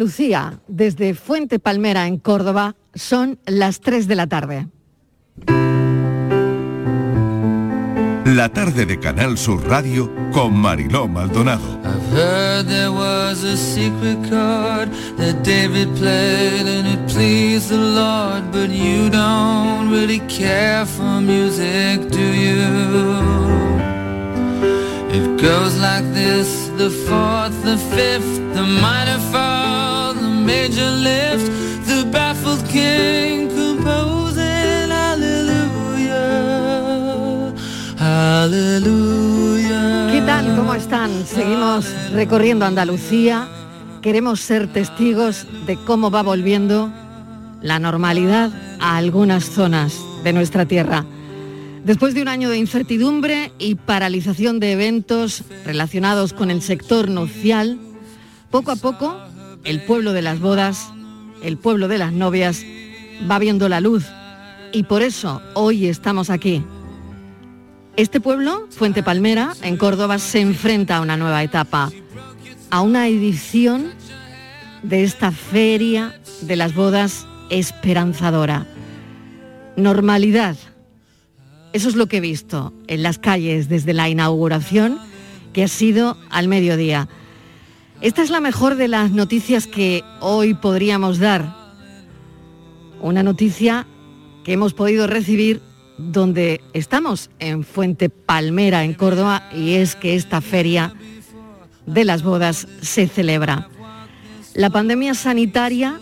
Lucía, desde Fuente Palmera en Córdoba, son las 3 de la tarde. La tarde de Canal Sur Radio con Mariló Maldonado. I've heard there was a secret chord that David played and it pleased the Lord, but you don't really care for music, do you? It goes like this, the fourth, the fifth, the minor fall, the major lift, the baffled king composing hallelujah. ¿Qué tal? ¿Cómo están? Seguimos recorriendo Andalucía. Queremos ser testigos de cómo va volviendo la normalidad a algunas zonas de nuestra tierra. Después de un año de incertidumbre y paralización de eventos relacionados con el sector nupcial, poco a poco el pueblo de las bodas, el pueblo de las novias, va viendo la luz. Y por eso hoy estamos aquí. Este pueblo, Fuente Palmera, en Córdoba, se enfrenta a una nueva etapa, a una edición de esta feria de las bodas esperanzadora. Normalidad. Eso es lo que he visto en las calles desde la inauguración, que ha sido al mediodía. Esta es la mejor de las noticias que hoy podríamos dar. Una noticia que hemos podido recibir donde estamos, en Fuente Palmera, en Córdoba, y es que esta feria de las bodas se celebra. La pandemia sanitaria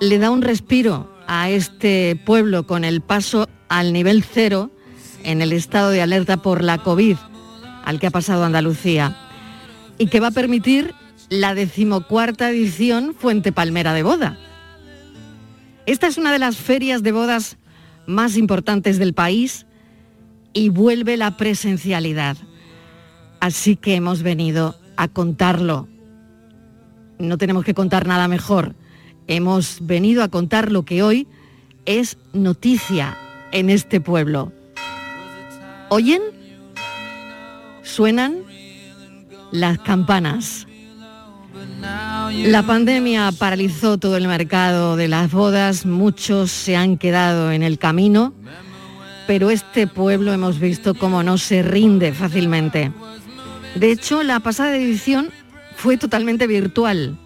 le da un respiro a este pueblo con el paso al nivel cero en el estado de alerta por la COVID al que ha pasado Andalucía y que va a permitir la decimocuarta edición Fuente Palmera de Boda. Esta es una de las ferias de bodas más importantes del país y vuelve la presencialidad. Así que hemos venido a contarlo. No tenemos que contar nada mejor. Hemos venido a contar lo que hoy es noticia en este pueblo. ¿Oyen? Suenan las campanas. La pandemia paralizó todo el mercado de las bodas, muchos se han quedado en el camino, pero este pueblo hemos visto cómo no se rinde fácilmente. De hecho, la pasada edición fue totalmente virtual,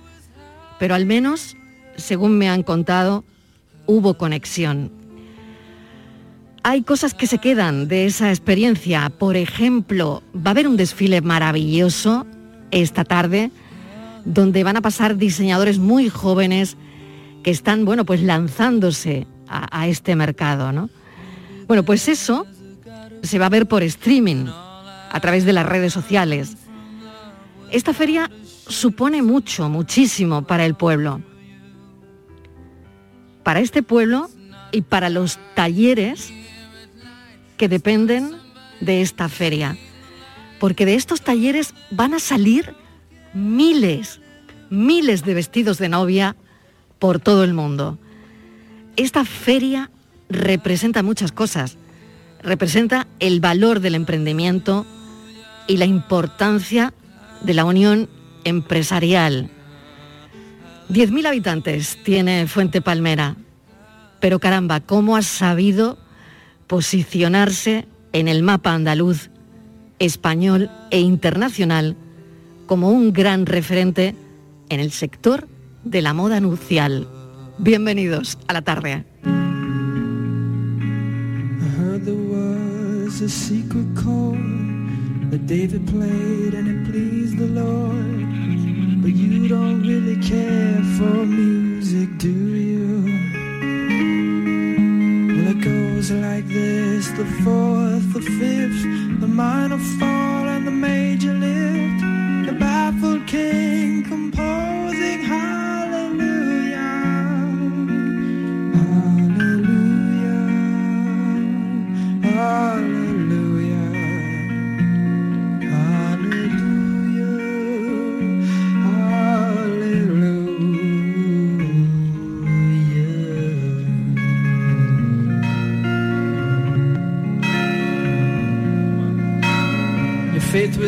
pero al menos, según me han contado, hubo conexión. Hay cosas que se quedan de esa experiencia. Por ejemplo, va a haber un desfile maravilloso esta tarde donde van a pasar diseñadores muy jóvenes que están, bueno, pues lanzándose a, a este mercado, ¿no? Bueno, pues eso se va a ver por streaming, a través de las redes sociales. Esta feria supone mucho, muchísimo para el pueblo. Para este pueblo y para los talleres que dependen de esta feria. Porque de estos talleres van a salir miles, miles de vestidos de novia por todo el mundo. Esta feria representa muchas cosas. Representa el valor del emprendimiento y la importancia de la unión empresarial. 10.000 habitantes tiene Fuente Palmera, pero caramba, ¿cómo ha sabido posicionarse en el mapa andaluz, español e internacional como un gran referente en el sector de la moda nupcial? Bienvenidos a la tarde. It goes like this. The fourth, the fifth, the minor fall, and the major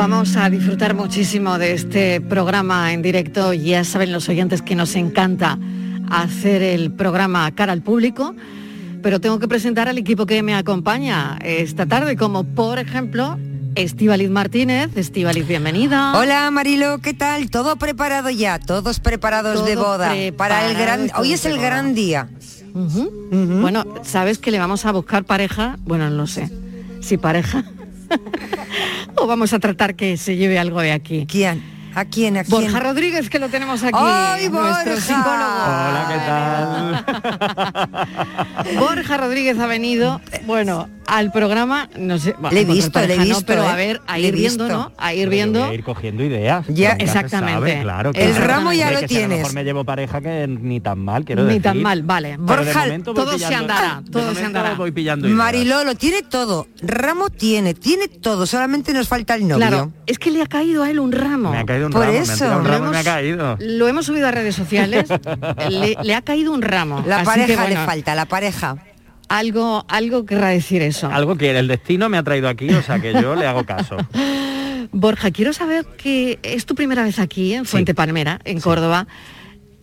Vamos a disfrutar muchísimo de este programa en directo. Ya saben los oyentes que nos encanta hacer el programa cara al público, pero tengo que presentar al equipo que me acompaña esta tarde, como por ejemplo Estíbaliz Martínez. Estíbaliz, bienvenida. Hola Marilo, ¿qué tal? ¿Todo preparado ya? Todos preparados Todo de boda para el gran hoy es el gran día. Bueno, ¿sabes que le vamos a buscar pareja? Bueno, no sé. Si pareja. o vamos a tratar que se lleve algo de aquí. ¿Quién? ¿A quién? ¿A quién? Borja Rodríguez, que lo tenemos aquí. ¡Ay, Borja! psicólogo. Borja Rodríguez ha venido, bueno, al programa, no sé, bueno, Le he visto, pareja le he no, visto, pero ¿eh? a ver, a ir viendo. ¿no? A ir viendo. A ir cogiendo ideas. Ya, exactamente. sabe, claro, El claro. ramo ya lo si a tienes. mejor me llevo pareja que ni tan mal, quiero Ni decir. tan mal, vale. Borja, todo se andará, todo se andará. Voy pillando ideas. Mariló lo tiene todo. Ramo tiene, tiene todo, solamente nos falta el novio. Claro, es que le ha caído a él un ramo. Me ha caído un Por ramo, me han eso. un Lo ramo y me ha hemos- caído. Lo hemos subido a redes sociales, le, le ha caído un ramo. La Así pareja que, le falta, la pareja. Algo, algo querrá decir eso. Algo que el destino me ha traído aquí, o sea que yo le hago caso. Borja, quiero saber que es tu primera vez aquí en Fuente Palmera, en Córdoba.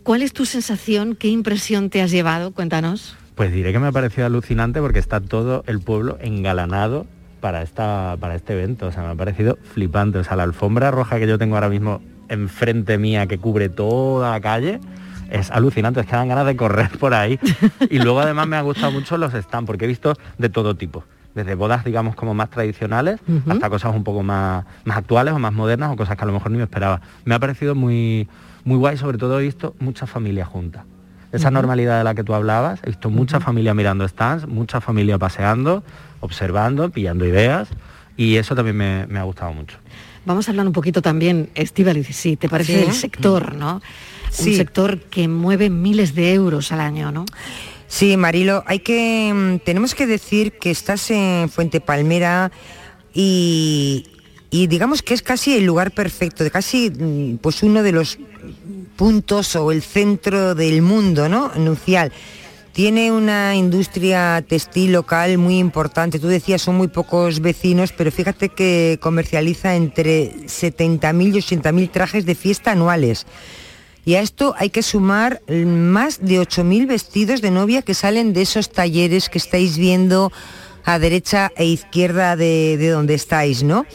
¿Cuál es tu sensación? ¿Qué impresión te has llevado? Cuéntanos. Pues diré que me ha parecido alucinante porque está todo el pueblo engalanado para, esta, para este evento. O sea, me ha parecido flipante. O sea, la alfombra roja que yo tengo ahora mismo enfrente mía que cubre toda la calle es alucinante. Es que dan ganas de correr por ahí. Y luego además me ha gustado mucho los stands porque he visto de todo tipo. Desde bodas, digamos, como más tradicionales, hasta cosas un poco más, más actuales o más modernas o cosas que a lo mejor ni me esperaba. Me ha parecido muy, muy guay, sobre todo he visto muchas familias juntas. Esa normalidad de la que tú hablabas, he visto mucha familia mirando stands, mucha familia paseando, observando, pillando ideas y eso también me, me ha gustado mucho. Vamos a hablar un poquito también, Estíbaliz, si te parece, Sí. del sector, ¿no? Un sector que mueve miles de euros al año, ¿no? Sí, Marilo, hay que mm, tenemos que decir que estás en Fuente Palmera y, y digamos que es casi el lugar perfecto, de casi mm, pues uno de los puntos o el centro del mundo, ¿no? Nucial. Tiene una industria textil local muy importante. Tú decías, son muy pocos vecinos, pero fíjate que comercializa entre 70.000 y 80.000 trajes de fiesta anuales. Y a esto hay que sumar más de 8.000 vestidos de novia que salen de esos talleres que estáis viendo a derecha e izquierda de, de donde estáis, ¿no?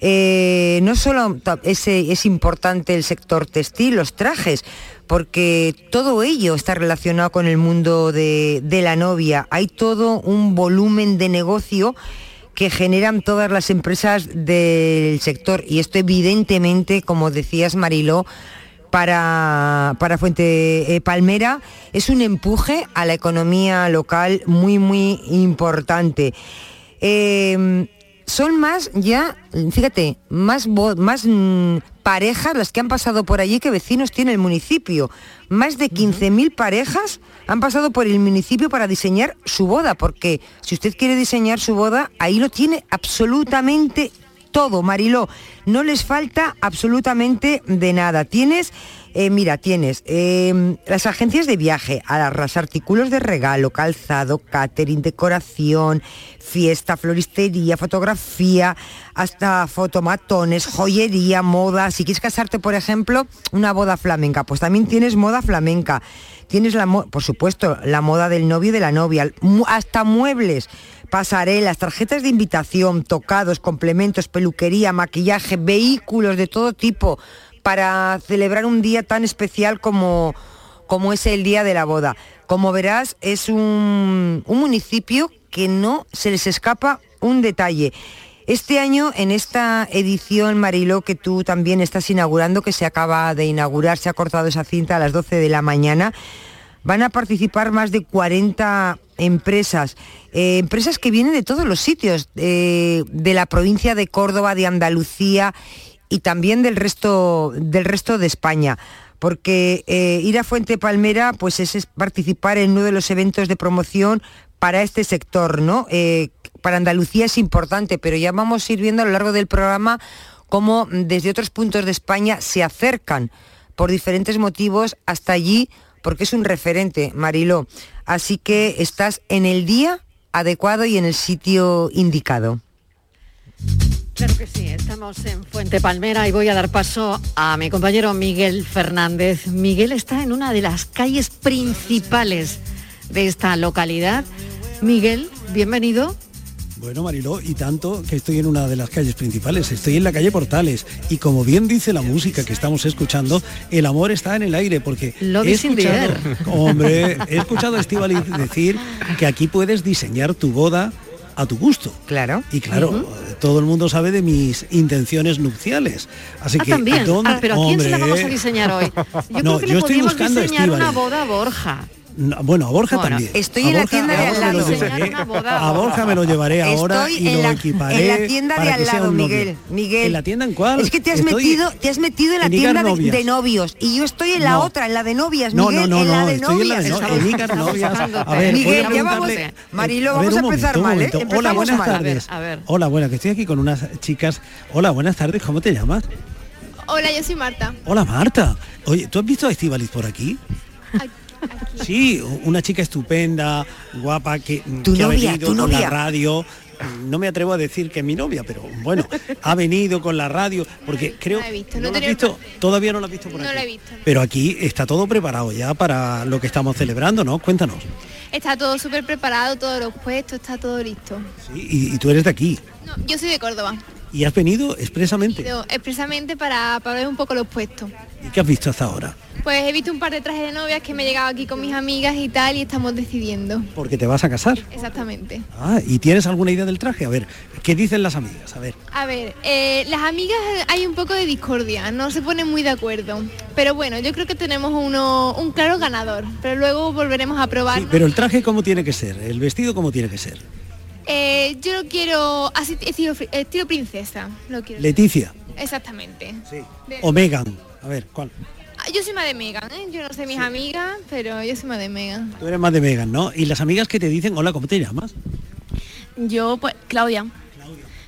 Eh, no solo es, es importante el sector textil, los trajes, porque todo ello está relacionado con el mundo de, la novia. Hay todo un volumen de negocio que generan todas las empresas del sector y esto evidentemente, como decías Mariló, para, Fuente eh, Palmera es un empuje a la economía local muy, muy importante. Eh, son más ya, fíjate, más, más mm, parejas las que han pasado por allí que vecinos tiene el municipio. Más de 15.000 parejas han pasado por el municipio para diseñar su boda, porque si usted quiere diseñar su boda, ahí lo tiene absolutamente todo, Mariló. No les falta absolutamente de nada. Tienes, eh, mira, tienes eh, las agencias de viaje, alarras, artículos de regalo, calzado, catering, decoración, fiesta, floristería, fotografía, hasta fotomatones, joyería, moda. Si quieres casarte, por ejemplo, una boda flamenca, pues también tienes moda flamenca. Tienes la, por supuesto, la moda del novio y de la novia, hasta muebles, pasarelas, tarjetas de invitación, tocados, complementos, peluquería, maquillaje, vehículos de todo tipo para celebrar un día tan especial como, como es el día de la boda. Como verás, es un, un municipio que no se les escapa un detalle. Este año, en esta edición, Mariló, que tú también estás inaugurando, que se acaba de inaugurar, se ha cortado esa cinta a las 12 de la mañana, van a participar más de 40 empresas, eh, empresas que vienen de todos los sitios, eh, de la provincia de Córdoba, de Andalucía y también del resto, del resto de España. Porque eh, ir a Fuente Palmera pues es, participar en uno de los eventos de promoción para este sector, ¿no? Eh, para Andalucía es importante, pero ya vamos a ir viendo a lo largo del programa cómo desde otros puntos de España se acercan por diferentes motivos hasta allí, porque es un referente, Mariló. Así que estás en el día adecuado y en el sitio indicado. Claro que sí, estamos en Fuente Palmera y voy a dar paso a mi compañero Miguel Fernández. Miguel está en una de las calles principales de esta localidad. Miguel, bienvenido. Bueno, Mariló, y tanto que estoy en una de las calles principales, estoy en la calle Portales y como bien dice la música que estamos escuchando, el amor está en el aire porque Lo he escuchado, hombre, he escuchado a Estíbaliz decir que aquí puedes diseñar tu boda a tu gusto. Claro. Y claro, todo el mundo sabe de mis intenciones nupciales. Así ah, que también. ¿dónde- Ah, pero ¿a quién se la vamos a diseñar hoy? Yo No, creo que yo le estoy a diseñar una boda a Borja. No, bueno, a Borja Bueno, también. estoy A en la Borja- tienda de a al lado. llevaré-. A Borja me lo llevaré ahora Estoy y en lo la, equiparé en la tienda de al lado. Miguel. Miguel. ¿En la tienda en cuál? Es que te has Estoy metido, te has metido en la en tienda de, Novias. de novios y yo estoy en la No. otra, en la de novias, No, Miguel, no, no, en la no, de estoy en la de novias. no, en Icar Novias. A ver, Miguel, a ya vamos, Marilo, A ver, vamos un a empezar momento, mal, ¿eh? Hola, buenas mal. tardes. A ver, a ver. Hola, buenas, que estoy aquí con unas chicas. Hola, buenas tardes, ¿cómo te llamas? Hola, yo soy Marta. Hola, Marta. Oye, ¿tú has visto a Estivaliz por aquí? Sí, una chica estupenda, guapa, que, Tu que ha novia, venido tu con la novia. radio. No me atrevo a decir que es mi novia, pero bueno, ha venido con la radio, porque creo... No la he visto, ¿no no la has tenía visto? Todavía no la has visto por No aquí. la he visto. Pero aquí está todo preparado ya para lo que estamos celebrando, ¿no? Cuéntanos. Está todo súper preparado, todos los puestos, está todo listo. Sí, y, y tú eres de aquí. No, yo soy de Córdoba. Y has venido expresamente. Ido expresamente para, para ver un poco los puestos. ¿Y qué has visto hasta ahora? Pues he visto un par de trajes de novias que me he llegado aquí con mis amigas y tal y estamos decidiendo. Porque te vas a casar. Exactamente. Ah, ¿y tienes alguna idea del traje? A ver, ¿qué dicen las amigas? A ver. A ver, eh, las amigas hay un poco de discordia, no se ponen muy de acuerdo. Pero bueno, yo creo que tenemos uno, un claro ganador, pero luego volveremos a probar. Sí, pero el traje cómo tiene que ser, el vestido cómo tiene que ser. Eh, yo lo quiero así estilo, estilo princesa. Lo quiero. Leticia. Exactamente. Sí. O Megan. A ver, ¿cuál? Yo soy más de Megan, ¿eh? Yo no sé mis amigas, pero yo soy más de Megan. Tú eres más de Megan, ¿no? Y las amigas que te dicen, hola, ¿cómo te llamas? Yo, pues, Claudia.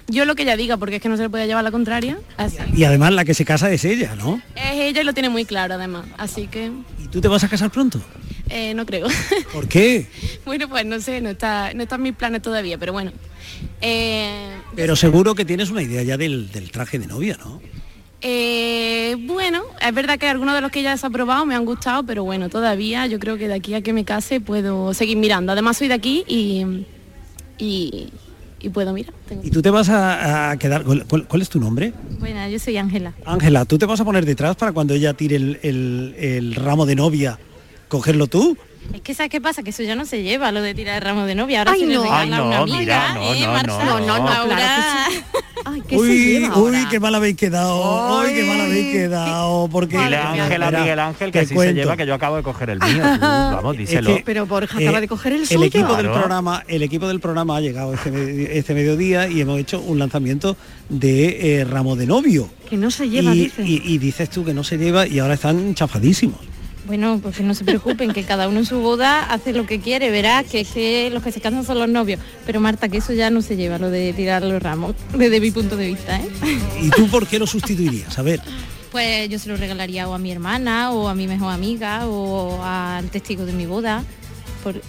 Yo lo que ella diga, porque es que no se le puede llevar la contraria. Así. Y además la que se casa es ella, ¿no? Es ella y lo tiene muy claro, además. Así que ¿Y tú te vas a casar pronto? eh, no creo. ¿Por qué? bueno, pues no sé, no está, no está en mis planes todavía, pero bueno. Eh, Pero seguro que tienes una idea ya del, del traje de novia, ¿no? Eh, bueno, es verdad que algunos de los que ya has aprobado me han gustado, pero bueno, todavía yo creo que de aquí a que me case puedo seguir mirando. Además soy de aquí y, y, y puedo mirar. Tengo- Y tú te vas a, a quedar... ¿cuál, cuál- cuál es tu nombre? Bueno, yo soy Ángela. Ángela, ¿tú te vas a poner detrás para cuando ella tire el, el- el ramo de novia, cogerlo tú? Es que ¿sabes qué pasa? Que eso ya no se lleva, lo de tirar el ramo de novia. Ahora Ay, se le no. regala Ay, no, una amiga, mira, no, ¿eh, no, Marta? no, no, no, Ahora- claro Ay, ¿qué se uy, lleva uy, qué mal habéis quedado, uy, qué mal habéis quedado, porque... Dile a Miguel Ángel que cuento. se lleva que yo acabo de coger el mío. Tú, vamos, díselo. Es que, Pero Borja eh, acaba de coger el El suyo. equipo del programa, el equipo del programa ha llegado este, este mediodía y hemos hecho un lanzamiento de eh, ramo de novio. Que no se lleva, y, dice. y- y dices tú que no se lleva y ahora están chafadísimos. Bueno, pues que no se preocupen, que cada uno en su boda hace lo que quiere, verás que, es que los que se casan son los novios. Pero Marta, que eso ya no se lleva, lo de tirar los ramos, desde mi punto de vista, ¿eh? ¿Y tú por qué lo sustituirías? A ver, Pues yo se lo regalaría o a mi hermana, o a mi mejor amiga, o al testigo de mi boda. Por,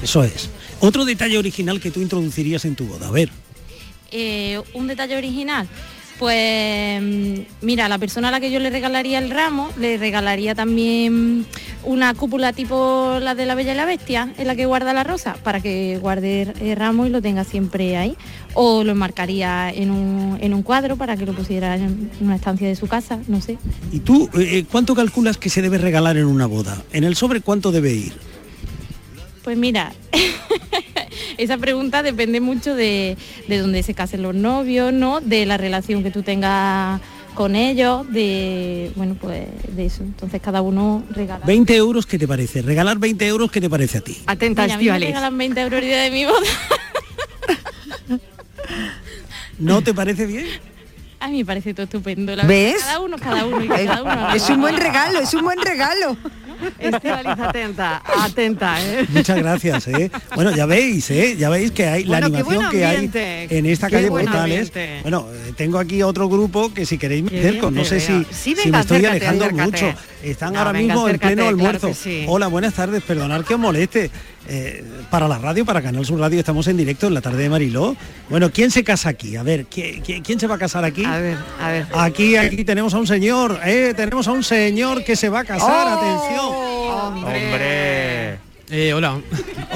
eso es. Otro detalle original que tú introducirías en tu boda. A ver, Eh, un detalle original. Pues mm, mira, la persona a la que yo le regalaría el ramo, le regalaría también una cúpula tipo la de la Bella y la Bestia, en la que guarda la rosa, para que guarde el ramo y lo tenga siempre ahí. O lo enmarcaría en un, en un cuadro para que lo pusiera en una estancia de su casa, no sé. ¿y tú eh, cuánto calculas que se debe regalar en una boda? ¿En el sobre cuánto debe ir? Pues mira, esa pregunta depende mucho de, de dónde se casen los novios, ¿no? De la relación que tú tengas con ellos, de bueno pues de eso. Entonces cada uno regala. 20 euros, ¿qué te parece? Regalar 20 euros, ¿qué te parece a ti? Atenta, Mira, a mí me regalan 20 euros el día de mi boda. ¿No te parece bien? A mí me parece todo estupendo. La ¿Ves? verdad. Cada uno, cada uno y cada uno Es un buen regalo, es un buen regalo. Estivaliz, atenta, atenta, ¿eh? Muchas gracias, ¿eh? Bueno, ya veis, ¿eh? Ya veis que hay Bueno, la animación que hay en esta qué calle Portales. Bueno, tengo aquí otro grupo que si queréis me acerco, bien no sé si, si me estoy acércate, alejando acércate. mucho. Están No, ahora venga, mismo en pleno almuerzo. sí. Hola, buenas tardes, perdonad que os moleste. Eh, para la radio, para Canal Sur Radio, estamos en directo en la tarde de Mariló. Bueno, ¿quién se casa aquí? A ver, ¿quién, quién- quién se va a casar aquí? A ver, a ver. Aquí, aquí tenemos a un señor, eh, tenemos a un señor que se va a casar, ¡Oh! atención. Hombre. Eh, hola,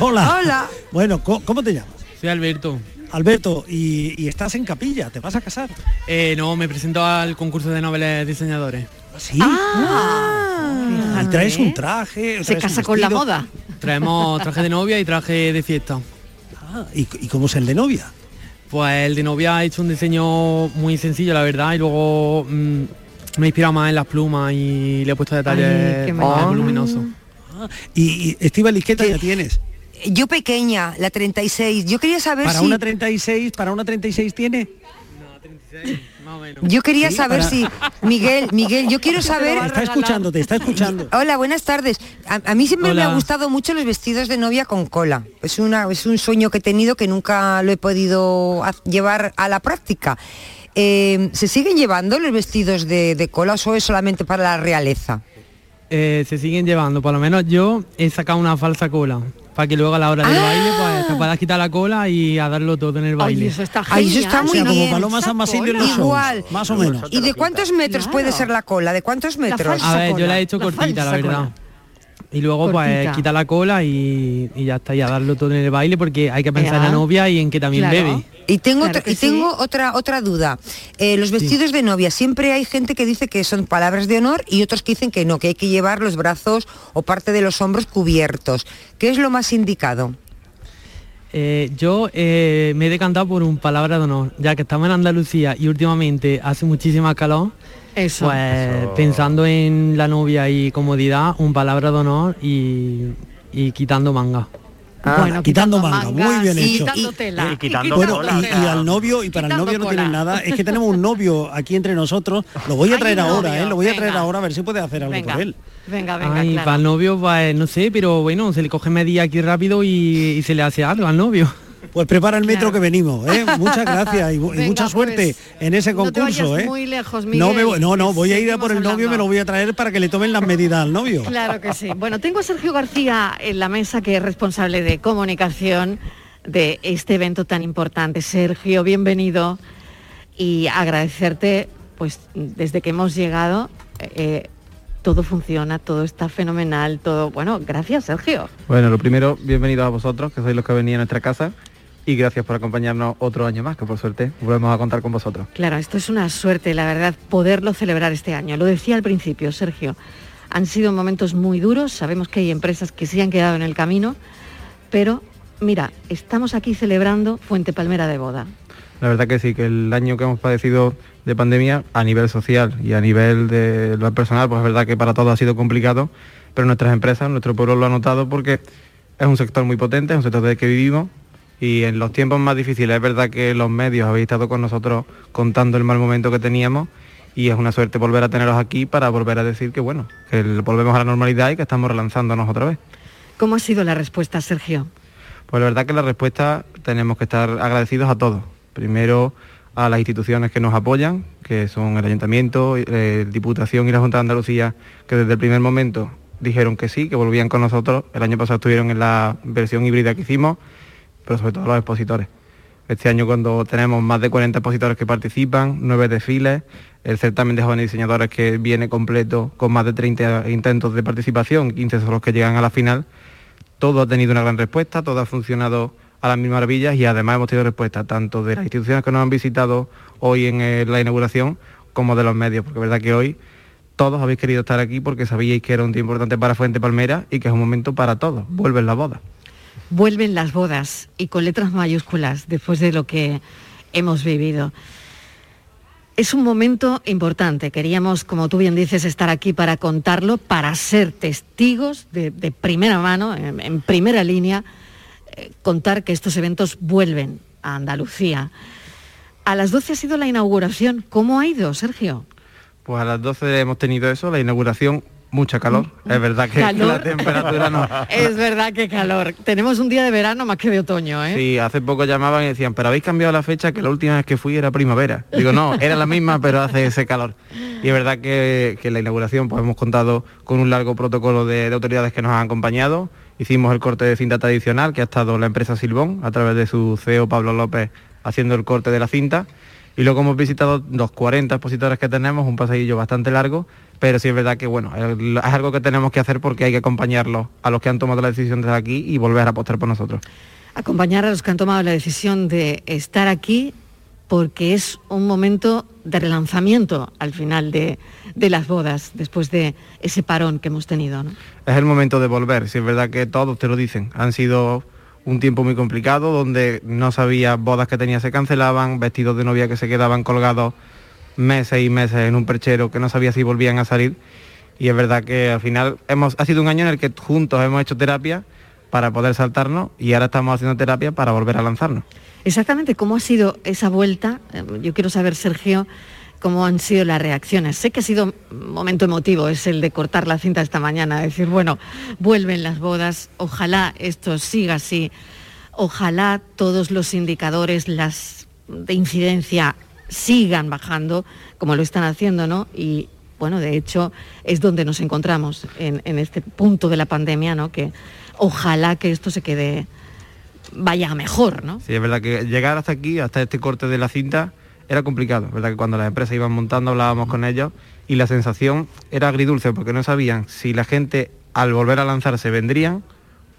Hola. Hola. Bueno, ¿cómo, cómo te llamas? soy Alberto. Alberto, y, y estás en capilla, ¿te vas a casar? Eh, no, me presento al concurso de noveles diseñadores. Sí. Ah, y traes un traje. Se traes casa con la moda. Traemos traje de novia y traje de fiesta. Ah, ¿y, ¿Y cómo es el de novia? Pues el de novia ha hecho un diseño muy sencillo, la verdad, y luego mm, me he inspirado más en las plumas y le he puesto detalles más mono. voluminosos. Ah, y, y Estíbaliz, ¿qué talla tienes? Yo pequeña, la 36. Yo quería saber Para si... una 36, para una 36 tiene. Más o menos. Yo quería Sí, saber para- si... Miguel, Miguel, yo quiero saber... Está escuchando, te está escuchando. Hola, buenas tardes. A, a mí siempre me ha gustado mucho los vestidos de novia con cola. Es, una, es un sueño que he tenido que nunca lo he podido llevar a la práctica. Eh, ¿Se siguen llevando los vestidos de, de cola o es solamente para la realeza? Eh, se siguen llevando, por lo menos yo he sacado una falsa cola, para que luego a la hora del Ah. baile pues te puedas quitar la cola y a darlo todo en el baile. Oye, eso está Ay, genial. eso está O muy sea, como bien. Paloma San Basilio en los shows, Igual. más o menos. ¿Y de cuántos metros Claro. puede ser la cola? ¿De cuántos metros? A ver, yo la he hecho la cortita, la verdad. cola. Y luego Cortita. pues quita la cola y, y ya está, y a darlo todo en el baile porque hay que pensar en la novia y en que también Claro. bebe. Y tengo, Claro otra, y tengo otra otra duda. Eh, los vestidos de novia, siempre hay gente que dice que son palabras de honor y otros que dicen que no, que hay que llevar los brazos o parte de los hombros cubiertos. ¿Qué es lo más indicado? Eh, yo eh, me he decantado por un palabra de honor, ya que estamos en Andalucía y últimamente hace muchísima calor, Eso. pues pensando en la novia y comodidad, un palabra de honor y, y quitando manga. Bueno, quitando manga, muy bien y hecho. Quitando Y- tela. y quitando Bueno, cola. y, y al novio, y para el novio no tiene cola. nada, es que tenemos un novio aquí entre nosotros, lo voy a traer ahora, novio, ¿eh? lo voy a traer venga. ahora a ver si puede hacer algo Venga, por él. venga, venga, Ay, claro. para el novio, pues no sé, pero bueno, se le coge media aquí rápido y, y se le hace algo al novio. Pues prepara el metro Claro. que venimos, ¿eh? Muchas gracias y, mucha suerte pues, en ese no te concurso, vayas ¿eh? muy lejos, no, me no, no, voy a ir a por el novio y me lo voy a traer para que le tomen las medidas al novio. Claro que sí. Bueno, tengo a Sergio García en la mesa, que es responsable de comunicación de este evento tan importante. Sergio, bienvenido y agradecerte, pues desde que hemos llegado, eh, todo funciona, todo está fenomenal, todo. Bueno, gracias, Sergio. Bueno, lo primero, bienvenidos a vosotros, que sois los que venís a nuestra casa, y gracias por acompañarnos otro año más, que por suerte volvemos a contar con vosotros. Claro, esto es una suerte, la verdad, poderlo celebrar este año. Lo decía al principio, Sergio. Han sido momentos muy duros, sabemos que hay empresas que se han quedado en el camino, pero mira, estamos aquí celebrando Fuente Palmera de Boda. La verdad que sí, que el año que hemos padecido de pandemia a nivel social y a nivel de lo personal, pues es verdad que para todos ha sido complicado, pero nuestras empresas, nuestro pueblo lo ha notado porque es un sector muy potente, es un sector del que vivimos y en los tiempos más difíciles es verdad que los medios habéis estado con nosotros contando el mal momento que teníamos y es una suerte volver a teneros aquí para volver a decir que bueno, que volvemos a la normalidad y que estamos relanzándonos otra vez. ¿Cómo ha sido la respuesta, Sergio? Pues la verdad que la respuesta tenemos que estar agradecidos a todos. Primero a las instituciones que nos apoyan, que son el Ayuntamiento, eh, Diputación y la Junta de Andalucía, que desde el primer momento dijeron que sí, que volvían con nosotros. El año pasado estuvieron en la versión híbrida que hicimos, pero sobre todo los expositores. Este año cuando tenemos más de 40 expositores que participan, nueve desfiles, el certamen de jóvenes diseñadores que viene completo con más de 30 intentos de participación, 15 son los que llegan a la final, todo ha tenido una gran respuesta, todo ha funcionado a las mil maravillas y además hemos tenido respuesta tanto de las instituciones que nos han visitado hoy en eh, la inauguración como de los medios, porque es verdad que hoy todos habéis querido estar aquí porque sabíais que era un día importante para Fuente Palmera y que es un momento para todos, vuelven las bodas. Vuelven las bodas y con letras mayúsculas después de lo que hemos vivido. Es un momento importante. Queríamos, como tú bien dices, estar aquí para contarlo, para ser testigos de, primera mano, en, en primera línea, eh, contar que estos eventos vuelven a Andalucía. A las 12 ha sido la inauguración. ¿Cómo ha ido, Sergio? Pues a las 12 hemos tenido eso, la inauguración mucha calor. Es verdad que ¿Calor? la temperatura no. Es verdad que calor. Tenemos un día de verano más que de otoño, ¿eh? Sí, hace poco llamaban y decían, pero habéis cambiado la fecha que la última vez que fui era primavera. Digo, no, era la misma, pero hace ese calor. Y es verdad que, que en la inauguración pues hemos contado con un largo protocolo de, de autoridades que nos han acompañado. Hicimos el corte de cinta tradicional que ha estado la empresa Silbón a través de su CEO Pablo López haciendo el corte de la cinta. Y luego hemos visitado los 40 expositores que tenemos, un paseillo bastante largo, pero sí es verdad que bueno, es algo que tenemos que hacer porque hay que acompañarlos a los que han tomado la decisión de estar aquí y volver a apostar por nosotros. Acompañar a los que han tomado la decisión de estar aquí porque es un momento de relanzamiento al final de, de las bodas, después de ese parón que hemos tenido. ¿no? Es el momento de volver, si es verdad que todos te lo dicen. Han sido un tiempo muy complicado donde no sabía bodas que tenía se cancelaban, vestidos de novia que se quedaban colgados meses y meses en un perchero que no sabía si volvían a salir. Y es verdad que al final hemos, ha sido un año en el que juntos hemos hecho terapia para poder saltarnos y ahora estamos haciendo terapia para volver a lanzarnos. Exactamente, ¿cómo ha sido esa vuelta? Eh, Yo quiero saber, Sergio, cómo han sido las reacciones. Sé que ha sido un momento emotivo, es el de cortar la cinta esta mañana, decir, bueno, vuelven las bodas, ojalá esto siga así, ojalá todos los indicadores las de incidencia sigan bajando, como lo están haciendo, ¿no? Y bueno, de hecho, es donde nos encontramos en, en este punto de la pandemia, ¿no? Que ojalá que esto se quede vaya mejor, ¿no? Sí, es verdad que llegar hasta aquí, hasta este corte de la cinta, era complicado. Verdad que cuando las empresas iban montando hablábamos con ellos y la sensación era agridulce porque no sabían si la gente al volver a lanzarse vendrían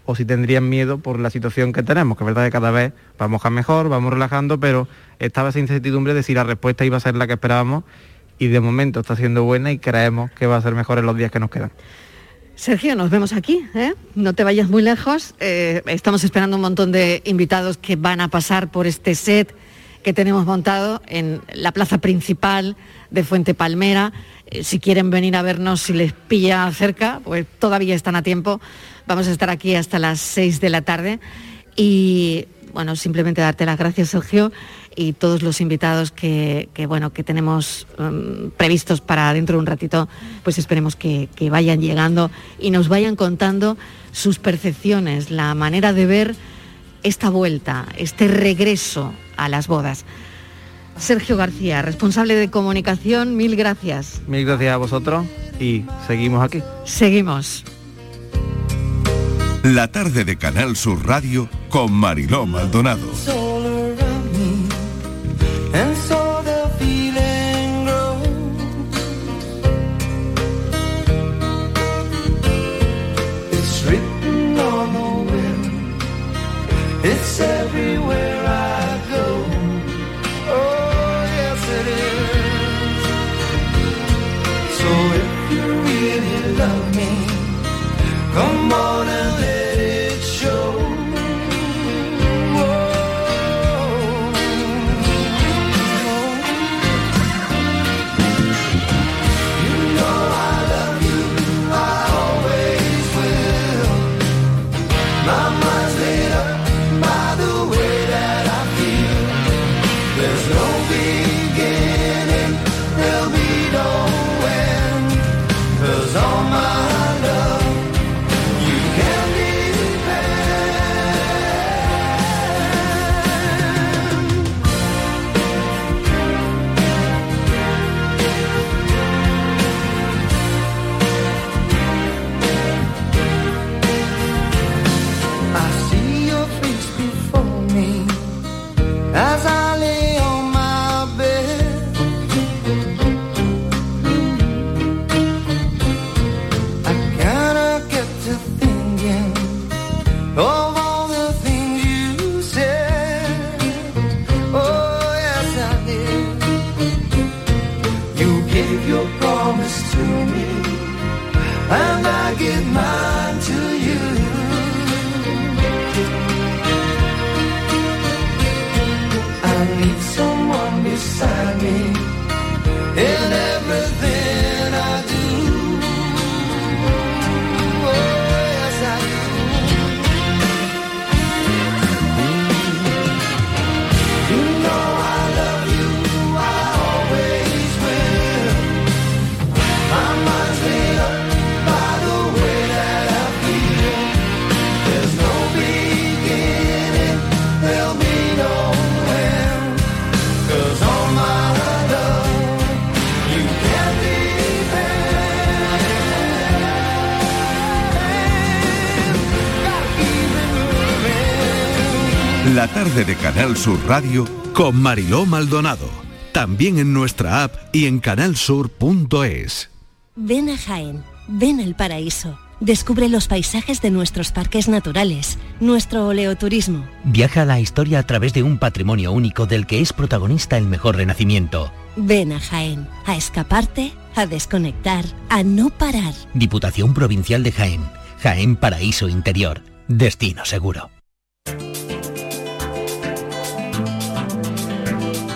o si tendrían miedo por la situación que tenemos, que es verdad que cada vez vamos a mejor, vamos relajando, pero estaba esa incertidumbre de si la respuesta iba a ser la que esperábamos y de momento está siendo buena y creemos que va a ser mejor en los días que nos quedan. Sergio, nos vemos aquí, ¿eh? no te vayas muy lejos. Eh, estamos esperando un montón de invitados que van a pasar por este set que tenemos montado en la plaza principal de Fuente Palmera. Eh, si quieren venir a vernos, si les pilla cerca, pues todavía están a tiempo. Vamos a estar aquí hasta las 6 de la tarde. Y bueno, simplemente darte las gracias, Sergio, y todos los invitados que, bueno, que tenemos um, previstos para dentro de un ratito, pues esperemos que vayan llegando y nos vayan contando sus percepciones, la manera de ver esta vuelta, este regreso a las bodas. Sergio García, responsable de comunicación, mil gracias. Mil gracias a vosotros y seguimos aquí. Seguimos. La tarde de Canal Sur Radio con Mariló Maldonado. It's everywhere I La tarde de Canal Sur Radio con Mariló Maldonado. También en nuestra app y en canalsur.es. Ven a Jaén, ven al paraíso. Descubre los paisajes de nuestros parques naturales, nuestro oleoturismo. Viaja a la historia a través de un patrimonio único del que es protagonista el mejor renacimiento. Ven a Jaén, a escaparte, a desconectar, a no parar. Diputación Provincial de Jaén. Jaén Paraíso Interior. Destino seguro.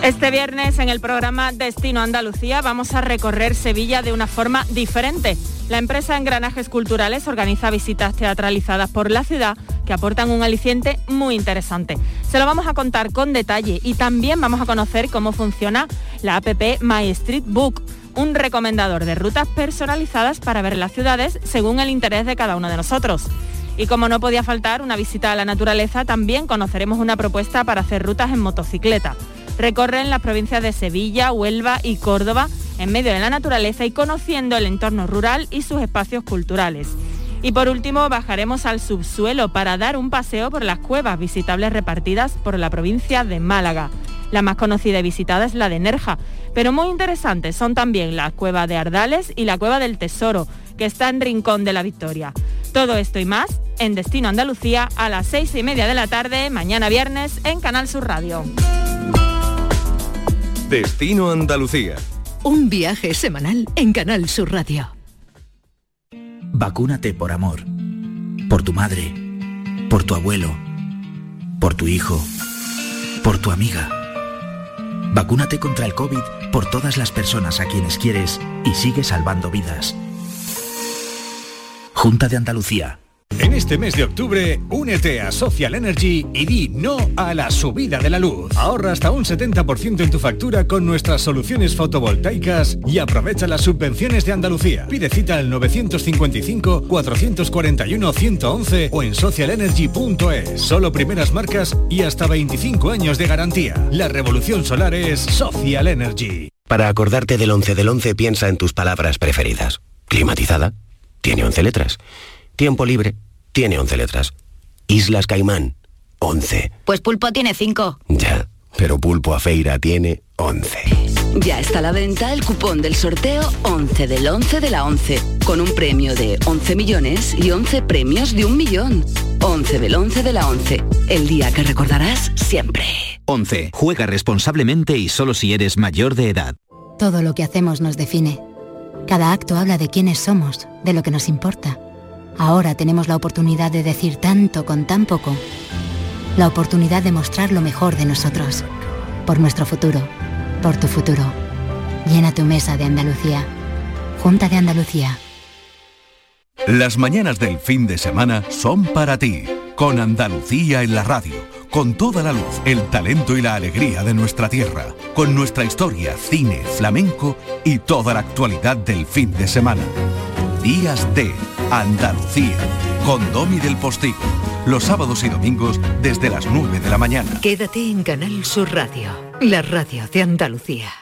Este viernes en el programa Destino Andalucía vamos a recorrer Sevilla de una forma diferente. La empresa Engranajes Culturales organiza visitas teatralizadas por la ciudad que aportan un aliciente muy interesante. Se lo vamos a contar con detalle y también vamos a conocer cómo funciona la APP My Street Book, un recomendador de rutas personalizadas para ver las ciudades según el interés de cada uno de nosotros. Y como no podía faltar una visita a la naturaleza, también conoceremos una propuesta para hacer rutas en motocicleta. Recorren las provincias de Sevilla, Huelva y Córdoba en medio de la naturaleza y conociendo el entorno rural y sus espacios culturales. Y por último bajaremos al subsuelo para dar un paseo por las cuevas visitables repartidas por la provincia de Málaga. La más conocida y visitada es la de Nerja, pero muy interesantes son también la cueva de Ardales y la cueva del Tesoro, que está en Rincón de la Victoria. Todo esto y más en Destino Andalucía a las seis y media de la tarde, mañana viernes, en Canal Sur Radio. Destino Andalucía. Un viaje semanal en Canal Sur Radio. Vacúnate por amor. Por tu madre. Por tu abuelo. Por tu hijo. Por tu amiga. Vacúnate contra el COVID por todas las personas a quienes quieres y sigue salvando vidas. Junta de Andalucía. En este mes de octubre, únete a Social Energy y di no a la subida de la luz. Ahorra hasta un 70% en tu factura con nuestras soluciones fotovoltaicas y aprovecha las subvenciones de Andalucía. Pide cita al 955-441-111 o en socialenergy.es. Solo primeras marcas y hasta 25 años de garantía. La revolución solar es Social Energy. Para acordarte del 11 del 11 piensa en tus palabras preferidas. Climatizada. Tiene 11 letras. Tiempo libre. Tiene 11 letras. Islas Caimán. 11. Pues Pulpo tiene 5. Ya, pero Pulpo a Feira tiene 11. Ya está a la venta el cupón del sorteo 11 del 11 de la 11, con un premio de 11 millones y 11 premios de un millón. 11 del 11 de la 11, el día que recordarás siempre. 11. Juega responsablemente y solo si eres mayor de edad. Todo lo que hacemos nos define. Cada acto habla de quiénes somos, de lo que nos importa. Ahora tenemos la oportunidad de decir tanto con tan poco. La oportunidad de mostrar lo mejor de nosotros. Por nuestro futuro. Por tu futuro. Llena tu mesa de Andalucía. Junta de Andalucía. Las mañanas del fin de semana son para ti, con Andalucía en la radio, con toda la luz, el talento y la alegría de nuestra tierra, con nuestra historia, cine, flamenco y toda la actualidad del fin de semana. Días de Andalucía, con Domi del Postigo, los sábados y domingos desde las 9 de la mañana. Quédate en Canal Sur Radio, la radio de Andalucía.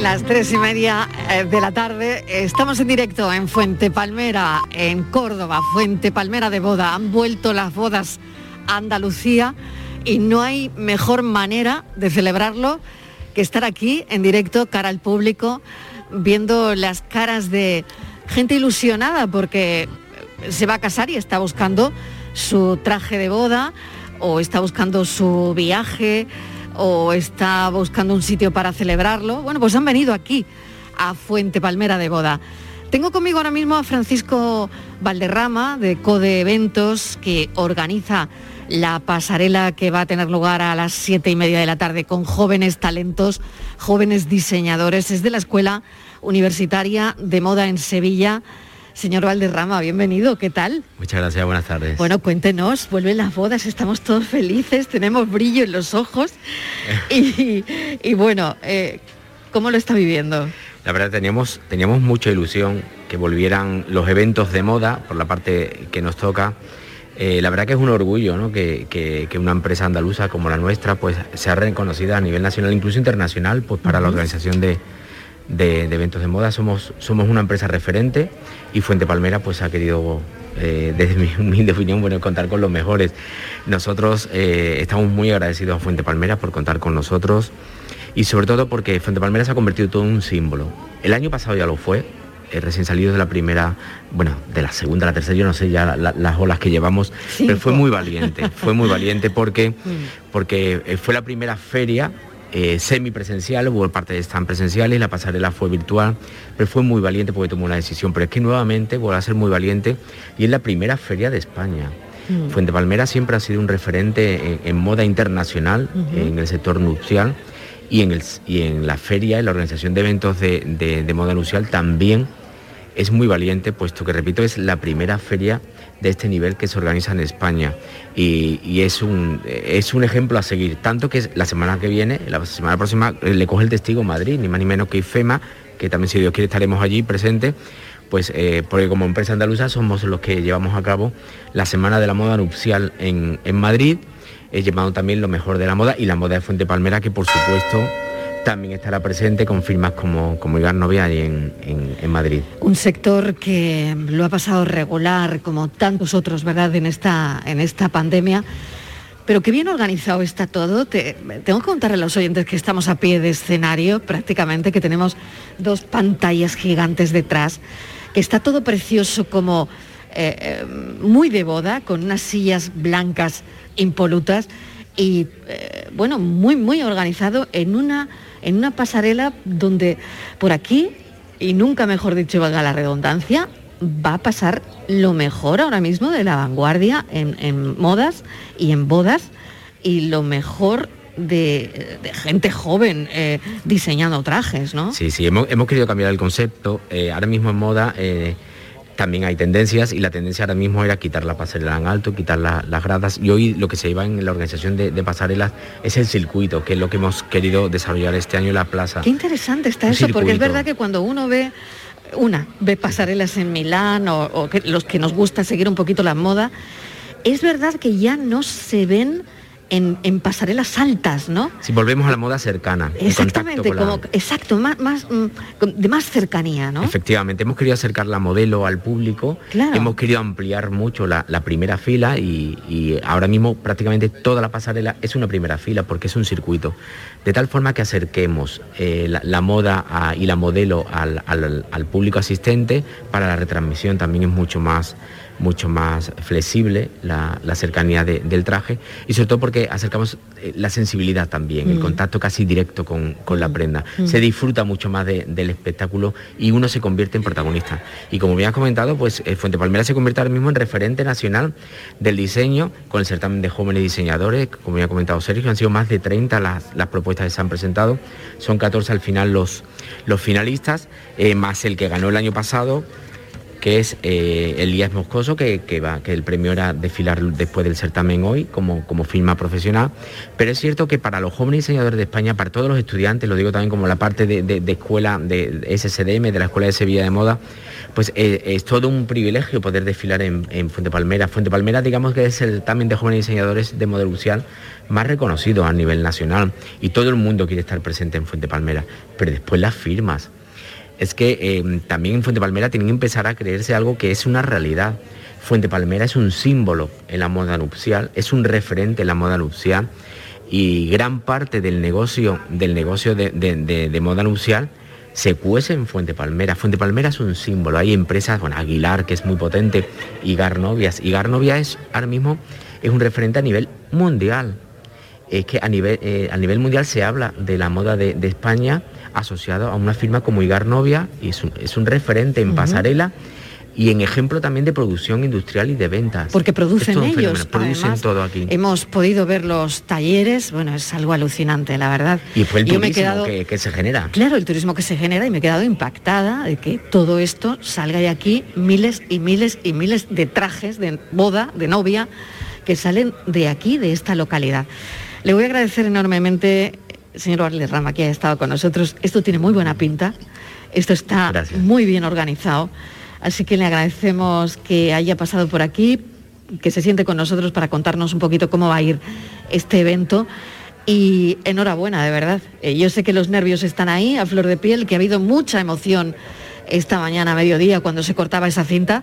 Las tres y media eh, de la tarde. Estamos en directo en Fuente Palmera, en Córdoba, Fuente Palmera de Boda. Han vuelto las bodas a Andalucía y no hay mejor manera de celebrarlo que estar aquí en directo, cara al público, viendo las caras de gente ilusionada porque se va a casar y está buscando su traje de boda o está buscando su viaje o está buscando un sitio para celebrarlo, bueno, pues han venido aquí a Fuente Palmera de Boda. Tengo conmigo ahora mismo a Francisco Valderrama de Code Eventos que organiza la pasarela que va a tener lugar a las siete y media de la tarde con jóvenes talentos, jóvenes diseñadores. Es de la Escuela Universitaria de Moda en Sevilla. Señor Valderrama, bienvenido, ¿qué tal? Muchas gracias, buenas tardes. Bueno, cuéntenos, vuelven las bodas, estamos todos felices, tenemos brillo en los ojos y, y bueno, eh, ¿cómo lo está viviendo? La verdad teníamos, teníamos mucha ilusión que volvieran los eventos de moda por la parte que nos toca. Eh, la verdad que es un orgullo ¿no? que, que- que una empresa andaluza como la nuestra pues, sea reconocida a nivel nacional, incluso internacional, pues, para la organización de, de- de eventos de moda. Somos, somos una empresa referente y Fuente Palmera pues, ha querido, eh, desde mi humilde opinión, bueno, contar con los mejores. Nosotros eh, estamos muy agradecidos a Fuente Palmera por contar con nosotros y sobre todo porque Fuente Palmera se ha convertido todo en un símbolo. El año pasado ya lo fue, eh, recién salidos de la primera, bueno, de la segunda, la tercera, yo no sé ya la- las olas que llevamos, pero fue muy valiente, fue muy valiente porque, porque fue la primera feria eh, semipresencial, hubo parte de stand presenciales, la pasarela fue virtual, pero fue muy valiente porque tomó una decisión, pero es que nuevamente vuelve a ser muy valiente y es la primera feria de España. Mm. Fuente Palmera siempre ha sido un referente en, en moda internacional, en el sector nupcial y en, el- y en la feria, en la organización de eventos de, de- de moda nupcial también es muy valiente, puesto que, repito, es la primera feria de este nivel que se organiza en España. Y, y es, un, es un ejemplo a seguir, tanto que la semana que viene, la semana próxima, eh, le coge el testigo Madrid, ni más ni menos que IFEMA, que también si Dios quiere estaremos allí presentes, pues eh, porque como empresa andaluza somos los que llevamos a cabo la Semana de la Moda Nupcial en, en Madrid, eh, llevando también lo mejor de la moda y la moda de Fuente Palmera, que por supuesto también estará presente con firmas como, como Igar Novia y en, en- en Madrid. Un sector que lo ha pasado regular como tantos otros, ¿verdad?, en esta, en esta pandemia. Pero qué bien organizado está todo. Te- tengo que contar a los oyentes que estamos a pie de escenario, prácticamente, que tenemos dos pantallas gigantes detrás, que está todo precioso como eh, eh, muy de boda, con unas sillas blancas impolutas y eh, bueno, muy, muy organizado en una, en una pasarela donde por aquí, y nunca mejor dicho valga la redundancia, va a pasar lo mejor ahora mismo de la vanguardia en, en modas y en bodas y lo mejor de, gente joven eh, diseñando trajes, ¿no? Sí, sí, hemos, hemos querido cambiar el concepto. Eh, ahora mismo en moda eh, también hay tendencias y la tendencia ahora mismo era quitar la pasarela en alto, quitar la- las gradas y hoy lo que se lleva en la organización de, de pasarelas es el circuito, que es lo que hemos querido desarrollar este año en la plaza. Qué interesante está eso, porque es verdad que cuando uno ve, una, ve pasarelas en Milán o, o que los que nos gusta seguir un poquito la moda, es verdad que ya no se ven en, en pasarelas altas, ¿no? Si volvemos a la moda cercana, Exactamente, con la- como, exacto, más, más, mm, de más cercanía, ¿no? Efectivamente, hemos querido acercar la modelo al público, Claro. hemos querido ampliar mucho la, la primera fila y, y ahora mismo prácticamente toda la pasarela es una primera fila porque es un circuito, de tal forma que acerquemos eh, la, la moda a- y la modelo al, al- al público asistente, para la retransmisión también es mucho más mucho más flexible la, la cercanía de- del traje y sobre todo porque acercamos eh, la sensibilidad también, el Mm. contacto casi directo con, con la prenda. Mm. Se disfruta mucho más de- del espectáculo y uno se convierte en protagonista. Y como bien has comentado, pues eh, Fuente Palmera se convierte ahora mismo en referente nacional del diseño con el certamen de jóvenes diseñadores, como ya ha comentado Sergio, han sido más de 30 las, las propuestas que se han presentado, son 14 al final los, los finalistas, eh, más el que ganó el año pasado, que es eh, Elías Moscoso, que, que va, que el premio era desfilar después del certamen hoy como, como firma profesional. Pero es cierto que para los jóvenes diseñadores de España, para todos los estudiantes, lo digo también como la parte de, de- escuela de SSDM, de la Escuela de Sevilla de Moda, pues eh, es todo un privilegio poder desfilar en, en Fuente Palmera. Fuente Palmera, digamos que es el certamen de jóvenes diseñadores de moda nupcial más reconocido a nivel nacional y todo el mundo quiere estar presente en Fuente Palmera. Pero después las firmas, es que eh, también en Fuente Palmera tienen que empezar a creerse algo que es una realidad. Fuente Palmera es un símbolo en la moda nupcial, es un referente en la moda nupcial y gran parte del negocio, del negocio de, moda nupcial se cuece en Fuente Palmera. Fuente Palmera es un símbolo. Hay empresas, bueno, Aguilar, que es muy potente, y Garnovias. Y Garnovia ahora mismo es un referente a nivel mundial. Es que a nivel, eh, a nivel mundial se habla de la moda de, España asociado a una firma como Igar Novia y es un, referente en pasarela y en ejemplo también de producción industrial y de ventas. Porque producen ellos. producen todo aquí. Hemos podido ver los talleres, bueno, es algo alucinante, la verdad. Y fue el turismo que, se genera. Claro, el turismo que se genera y me he quedado impactada de que todo esto salga de aquí, miles y miles y miles de trajes de boda, de novia, que salen de aquí, de esta localidad. Le voy a agradecer enormemente, señor Rama, que haya estado con nosotros. Esto tiene muy buena pinta, esto está muy bien organizado Así que le agradecemos que haya pasado por aquí, que se siente con nosotros para contarnos un poquito cómo va a ir este evento. Y enhorabuena, de verdad. Eh, yo sé que los nervios están ahí, a flor de piel, que ha habido mucha emoción esta mañana a mediodía cuando se cortaba esa cinta.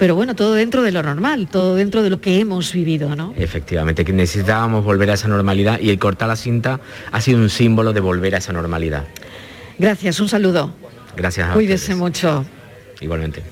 Pero bueno, todo dentro de lo normal, todo dentro de lo que hemos vivido, ¿no? Efectivamente, que necesitábamos volver a esa normalidad y el cortar la cinta ha sido un símbolo de volver a esa normalidad. Gracias, un saludo. Gracias. A Cuídese mucho. Igualmente.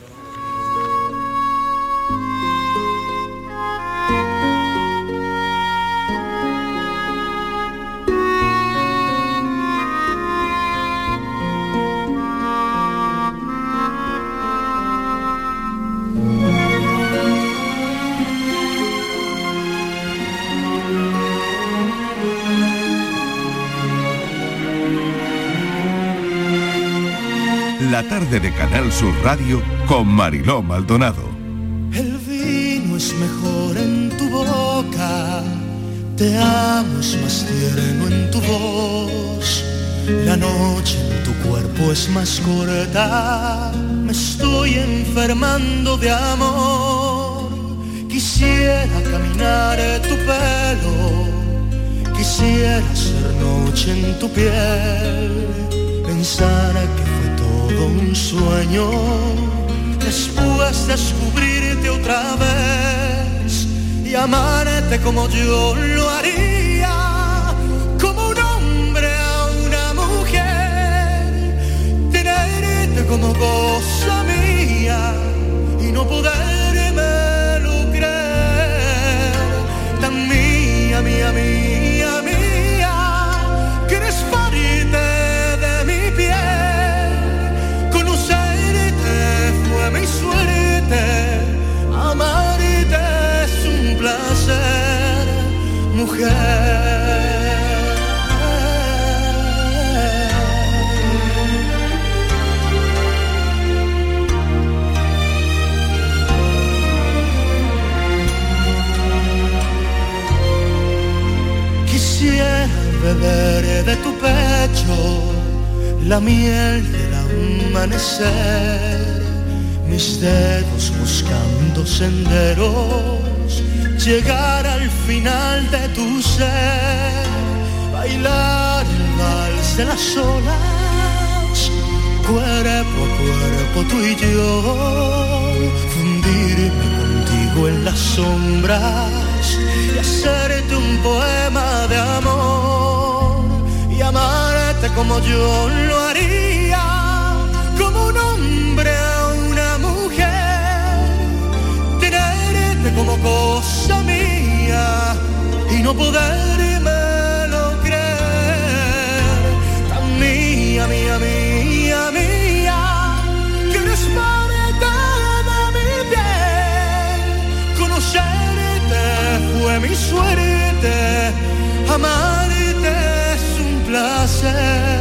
Tarde de Canal Sur Radio con Mariló Maldonado. El vino es mejor en tu boca, te amo es más tierno en tu voz. La noche en tu cuerpo es más corta, me estoy enfermando de amor. Quisiera caminar tu pelo, quisiera ser noche en tu piel, pensar que un sueño, después descubrirte otra vez y amarte como yo lo haría, como un hombre a una mujer, tenerte como cosa mía y no poderme lo creer, tan mía, mía, mía beber de tu pecho la miel del amanecer, mis dedos buscando senderos llegar al final de tu ser, bailar el vals de las olas, cuerpo a cuerpo tú y yo, fundirme contigo en las sombras y hacerte un poema de amor y amarte como yo lo haría, como un hombre como cosa mía y no poderme lo creer. Tan mía, mía, mía, mía, que eres parte de mi piel. Conocerte fue mi suerte, amarte es un placer.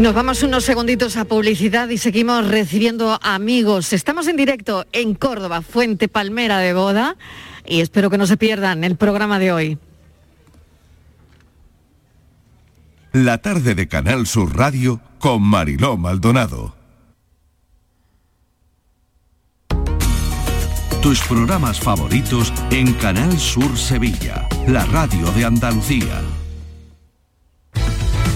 Nos vamos unos segunditos a publicidad y seguimos recibiendo amigos. Estamos en directo en Córdoba, Fuente Palmera de Boda, y espero que no se pierdan el programa de hoy. La tarde de Canal Sur Radio con Mariló Maldonado. tus programas favoritos en Canal Sur Sevilla, la radio de Andalucía.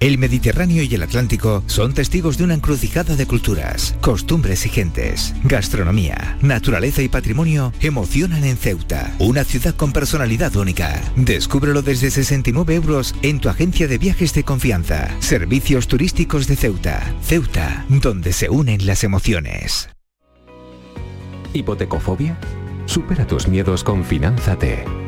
El Mediterráneo y el Atlántico son testigos de una encrucijada de culturas, costumbres y gentes. Gastronomía, naturaleza y patrimonio emocionan en Ceuta, una ciudad con personalidad única. Descúbrelo desde 69 euros en tu agencia de viajes de confianza. Servicios turísticos de Ceuta. Ceuta, donde se unen las emociones. ¿Hipotecofobia? Supera tus miedos con Finanzate.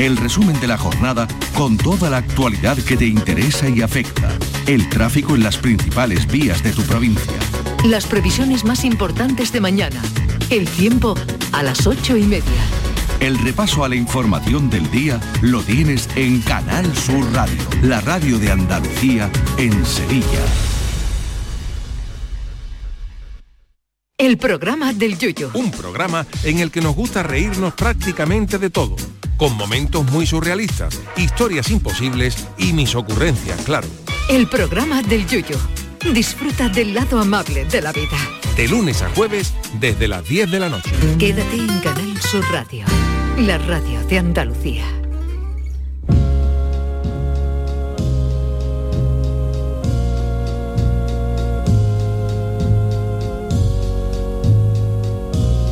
El resumen de la jornada con toda la actualidad que te interesa y afecta. El tráfico en las principales vías de tu provincia. Las previsiones más importantes de mañana. El tiempo a las ocho y media. El repaso a la información del día lo tienes en Canal Sur Radio, la radio de Andalucía en Sevilla. El programa del Yoyo. Un programa en el que nos gusta reírnos prácticamente de todo, con momentos muy surrealistas, historias imposibles y mis ocurrencias, claro. El programa del Yoyo. Disfruta del lado amable de la vida. De lunes a jueves desde las 10 de la noche. Quédate en Canal Sur Radio, la radio de Andalucía.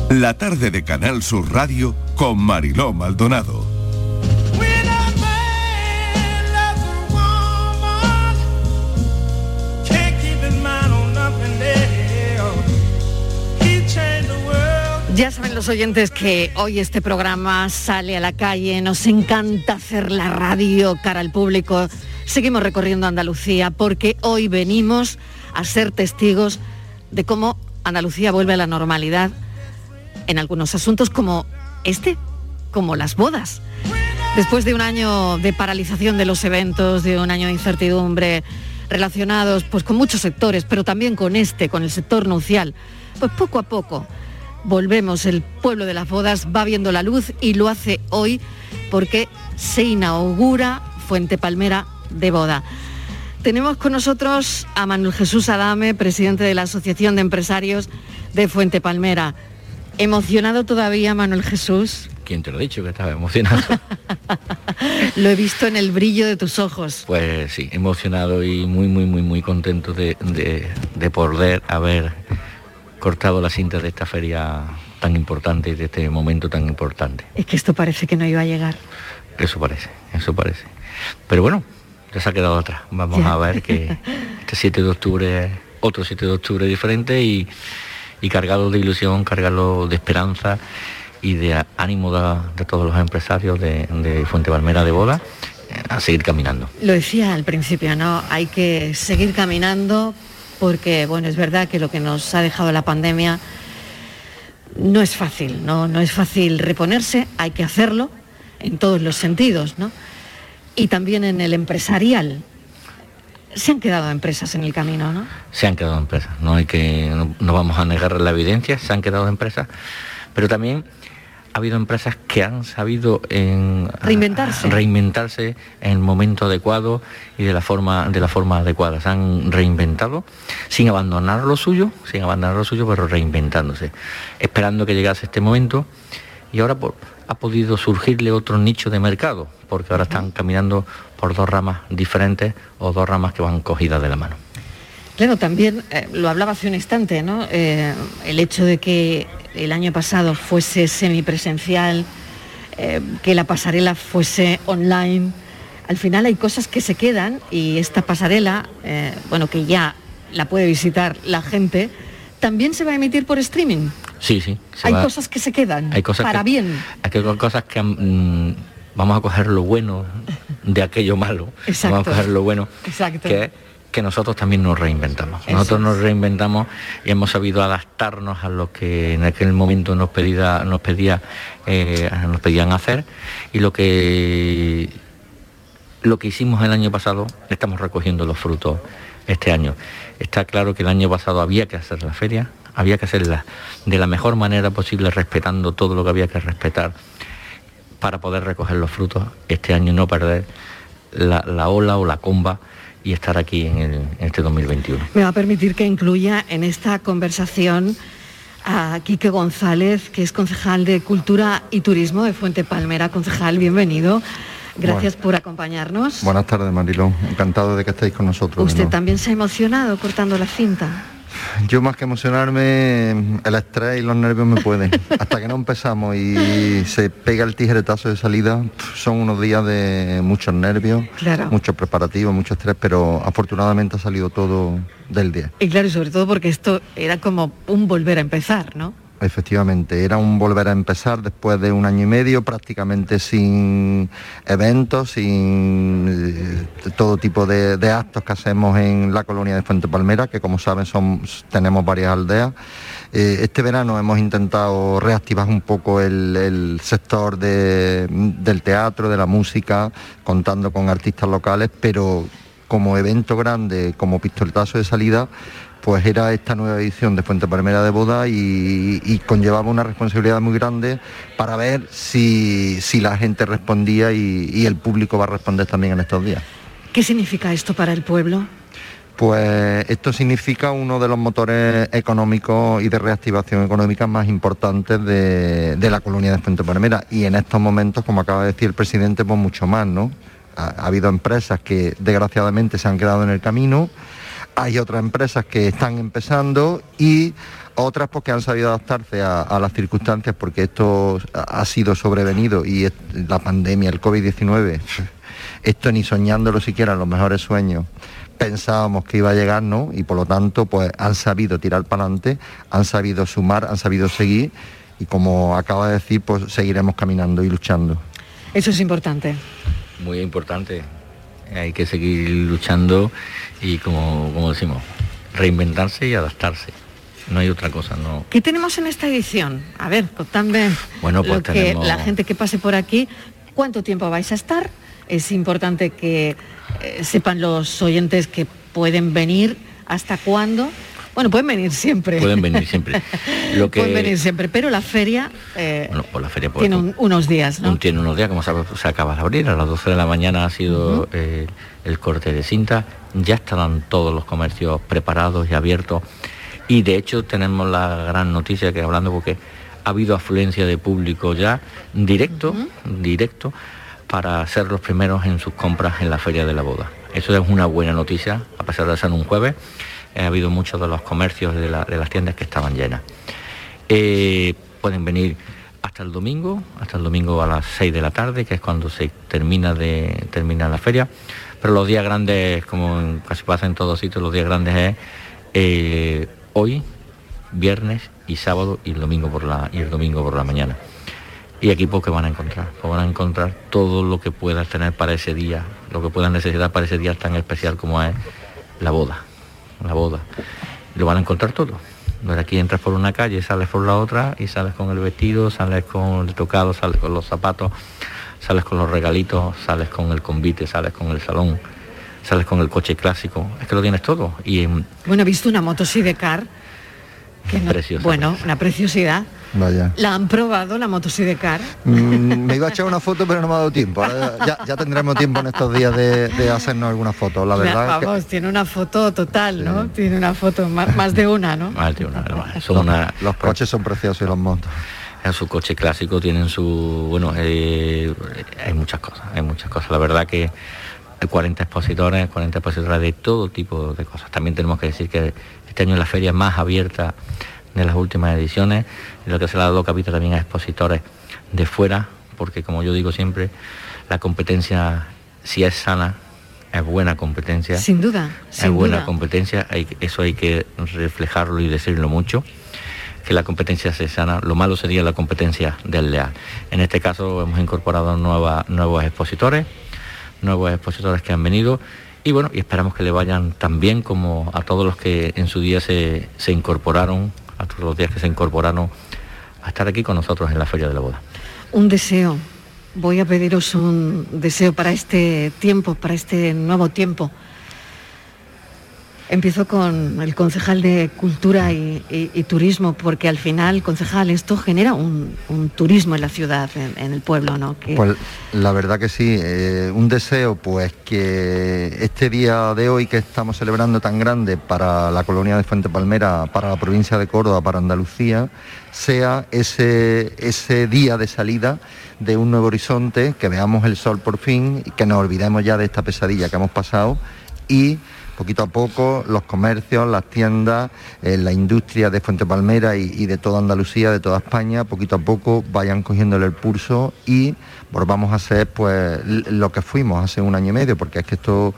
La tarde de Canal Sur Radio con Mariló Maldonado. Ya saben los oyentes que hoy este programa sale a la calle, nos encanta hacer la radio cara al público. Seguimos recorriendo Andalucía porque hoy venimos a ser testigos de cómo Andalucía vuelve a la normalidad en algunos asuntos como este, como las bodas. Después de un año de paralización de los eventos, de un año de incertidumbre relacionados pues con muchos sectores, pero también con este, con el sector nupcial, pues poco a poco volvemos, el pueblo de las bodas va viendo la luz y lo hace hoy porque se inaugura Fuente Palmera de Boda. Tenemos con nosotros a Manuel Jesús Adame, presidente de la Asociación de Empresarios de Fuente Palmera. ¿Emocionado todavía, Manuel Jesús? ¿Quién te lo ha dicho que estaba emocionado? lo he visto en el brillo de tus ojos. Pues sí, emocionado y muy, muy, muy, muy contento de, de, de poder haber cortado la cinta de esta feria tan importante y de este momento tan importante. Es que esto parece que no iba a llegar. Eso parece, eso parece. Pero bueno, ya se ha quedado atrás. Vamos Ya. a ver que este 7 de octubre otro 7 de octubre diferente y, y cargado de ilusión, cargado de esperanza y de ánimo de, todos los empresarios de, de Fuente Palmera de Boda eh, a seguir caminando. Lo decía al principio, ¿no? Hay que seguir caminando porque, bueno, es verdad que lo que nos ha dejado la pandemia no es fácil, ¿no? No es fácil reponerse, hay que hacerlo en todos los sentidos, ¿no? Y también en el empresarial. Se han quedado empresas en el camino, ¿no? se han quedado empresas. No hay que, no, no vamos a negar la evidencia, se han quedado empresas, pero también ha habido empresas que han sabido en, Reinventarse. reinventarse en el momento adecuado y de la forma de la forma adecuada. Se han reinventado sin abandonar lo suyo, sin abandonar lo suyo, pero reinventándose, esperando que llegase este momento y ahora por- ha podido surgirle otro nicho de mercado, porque ahora están caminando por dos ramas diferentes o dos ramas que van cogidas de la mano. Claro, también eh, lo hablaba hace un instante, ¿no? Eh, el hecho de que el año pasado fuese semipresencial, eh, que la pasarela fuese online. Al final hay cosas que se quedan y esta pasarela, eh, bueno, que ya la puede visitar la gente, también se va a emitir por streaming. Sí, sí. Hay cosas que se quedan hay cosas para que, bien. Hay cosas que mm, vamos a coger lo bueno de aquello malo. Exacto. Vamos a coger lo bueno Exacto. que que nosotros también nos reinventamos. Nosotros nos reinventamos y hemos sabido adaptarnos a lo que en aquel momento nos pedía, nos pedía, eh, nos pedían hacer y lo que lo que hicimos el año pasado estamos recogiendo los frutos este año. Está claro que el año pasado había que hacer la feria, había que hacerla de la mejor manera posible, respetando todo lo que había que respetar para poder recoger los frutos este año y no perder la, la ola o la comba y estar aquí en, el- en este 2021. Me va a permitir que incluya en esta conversación a Quique González, que es concejal de Cultura y Turismo de Fuente Palmera. Concejal, bienvenido. Gracias por acompañarnos. Buenas tardes, Marilón. Encantado de que estéis con nosotros. Usted también se ha emocionado cortando la cinta. Yo más que emocionarme, el estrés y los nervios me pueden. Hasta que no empezamos y se pega el tijeretazo de salida, son unos días de muchos nervios, Claro. muchos preparativos, mucho estrés, pero afortunadamente ha salido todo del 10. Y claro, y sobre todo porque esto era como un volver a empezar, ¿no? Efectivamente, era un volver a empezar después de un año y medio prácticamente sin eventos, sin eh, todo tipo de, actos que hacemos en la colonia de Fuente Palmera, que como saben son, tenemos varias aldeas. Eh, este verano hemos intentado reactivar un poco el, sector de- del teatro, de la música, contando con artistas locales, pero como evento grande, como pistoletazo de salida, pues era esta nueva edición de Fuente Palmera de Boda y, y conllevaba una responsabilidad muy grande para ver si, si la gente respondía y, y el público va a responder también en estos días. ¿Qué significa esto para el pueblo? Pues esto significa uno de los motores económicos y de reactivación económica más importantes de, de la colonia de Fuente Palmera y en estos momentos, como acaba de decir el presidente, pues mucho más, ¿no? Ha, ha habido empresas que desgraciadamente se han quedado en el camino, hay otras empresas que están empezando y otras porque han sabido adaptarse a, las circunstancias porque esto ha sido sobrevenido y la pandemia, el COVID-19, esto ni soñándolo siquiera en los mejores sueños pensábamos que iba a llegar, ¿no? Y por lo tanto, pues han sabido tirar para adelante, han sabido sumar, han sabido seguir y como acaba de decir, pues seguiremos caminando y luchando. Eso es importante. Muy importante. Hay que seguir luchando y como, como decimos, reinventarse y adaptarse. No hay otra cosa, no. ¿Qué tenemos en esta edición? A ver, contadme Bueno, pues lo que tenemos- la gente que pase por aquí, ¿cuánto tiempo vais a estar? Es importante que eh, sepan los oyentes que pueden venir, hasta cuándo. Bueno, pueden venir siempre. Pueden venir siempre. Lo que Pueden venir siempre, pero la feria eh, bueno, por la feria pues, tiene un- unos días, ¿no? Tiene unos días, como sabe, se acaba de abrir, a las 12 de la mañana ha sido eh, el corte de cinta, ya estarán todos los comercios preparados y abiertos y de hecho tenemos la gran noticia que hablando porque ha habido afluencia de público ya directo, directo, para ser los primeros en sus compras en la feria de la boda. Eso es una buena noticia, a pesar de ser un jueves, ha habido muchos de los comercios de, la- de las tiendas que estaban llenas. Eh, pueden venir hasta el domingo, hasta el domingo a las 6 de la tarde, que es cuando se termina de termina la feria. Pero los días grandes, como casi pasa en todos sitios, los días grandes es eh, hoy, viernes y sábado y el domingo por la mañana. Y aquí pues que van a encontrar, pues van a encontrar todo lo que puedas tener para ese día, lo que puedan necesitar para ese día tan especial como es la boda, la boda. Lo van a encontrar todo. De aquí entras por una calle, sales por la otra y sales con el vestido, sales con el tocado, sales con los zapatos, sales con los regalitos, sales con el convite, sales con el salón, sales con el coche clásico. Es que lo tienes todo. Y em, Bueno, he visto una motosidecar. Que no- Preciosa. Bueno, una preciosidad. Vaya. ¿La han probado la motosidecar? Mm, me iba a echar una foto, pero no me ha dado tiempo. Ahora ya, ya tendremos tiempo en estos días de, de hacernos algunas fotos. La verdad Vamos, tiene una foto total, ¿no? Tiene una foto, más, más de una, ¿no? más de una, son una- los coches son preciosos y los motos. En su coche clásico tienen su... Bueno, eh, hay muchas cosas, hay muchas cosas. La verdad que hay 40 expositores, 40 expositores de todo tipo de cosas. También tenemos que decir que este año es la feria más abierta de las últimas ediciones, en lo que se le ha dado capítulo también a expositores de fuera, porque como yo digo siempre, la competencia, si es sana, es buena competencia. Sin duda, es sin buena duda. competencia, hay, eso hay que reflejarlo y decirlo mucho, que la competencia se sana, lo malo sería la competencia desleal. En este caso hemos incorporado nueva- nuevos expositores, nuevos expositores que han venido y bueno, y esperamos que le vayan tan bien como a todos los que en su día se, se incorporaron, a todos los días que se incorporaron a estar aquí con nosotros en la Feria de la Boda. Un deseo. Voy a pediros un deseo para este tiempo, para este nuevo tiempo. Empiezo con el concejal de Cultura y, Turismo, porque al final, concejal, esto genera un, turismo en la ciudad, en, el pueblo, ¿no? Pues la verdad que sí, eh, un deseo pues que este día de hoy que estamos celebrando tan grande para la colonia de Fuente Palmera, para la provincia de Córdoba, para Andalucía, sea ese, ese día de salida de un nuevo horizonte, que veamos el sol por fin que nos olvidemos ya de esta pesadilla que hemos pasado y poquito a poco los comercios, las tiendas, eh, la industria de Fuente Palmera y, de toda Andalucía, de toda España, poquito a poco vayan cogiéndole el pulso y volvamos a ser pues lo que fuimos hace un año y medio, porque es que esto,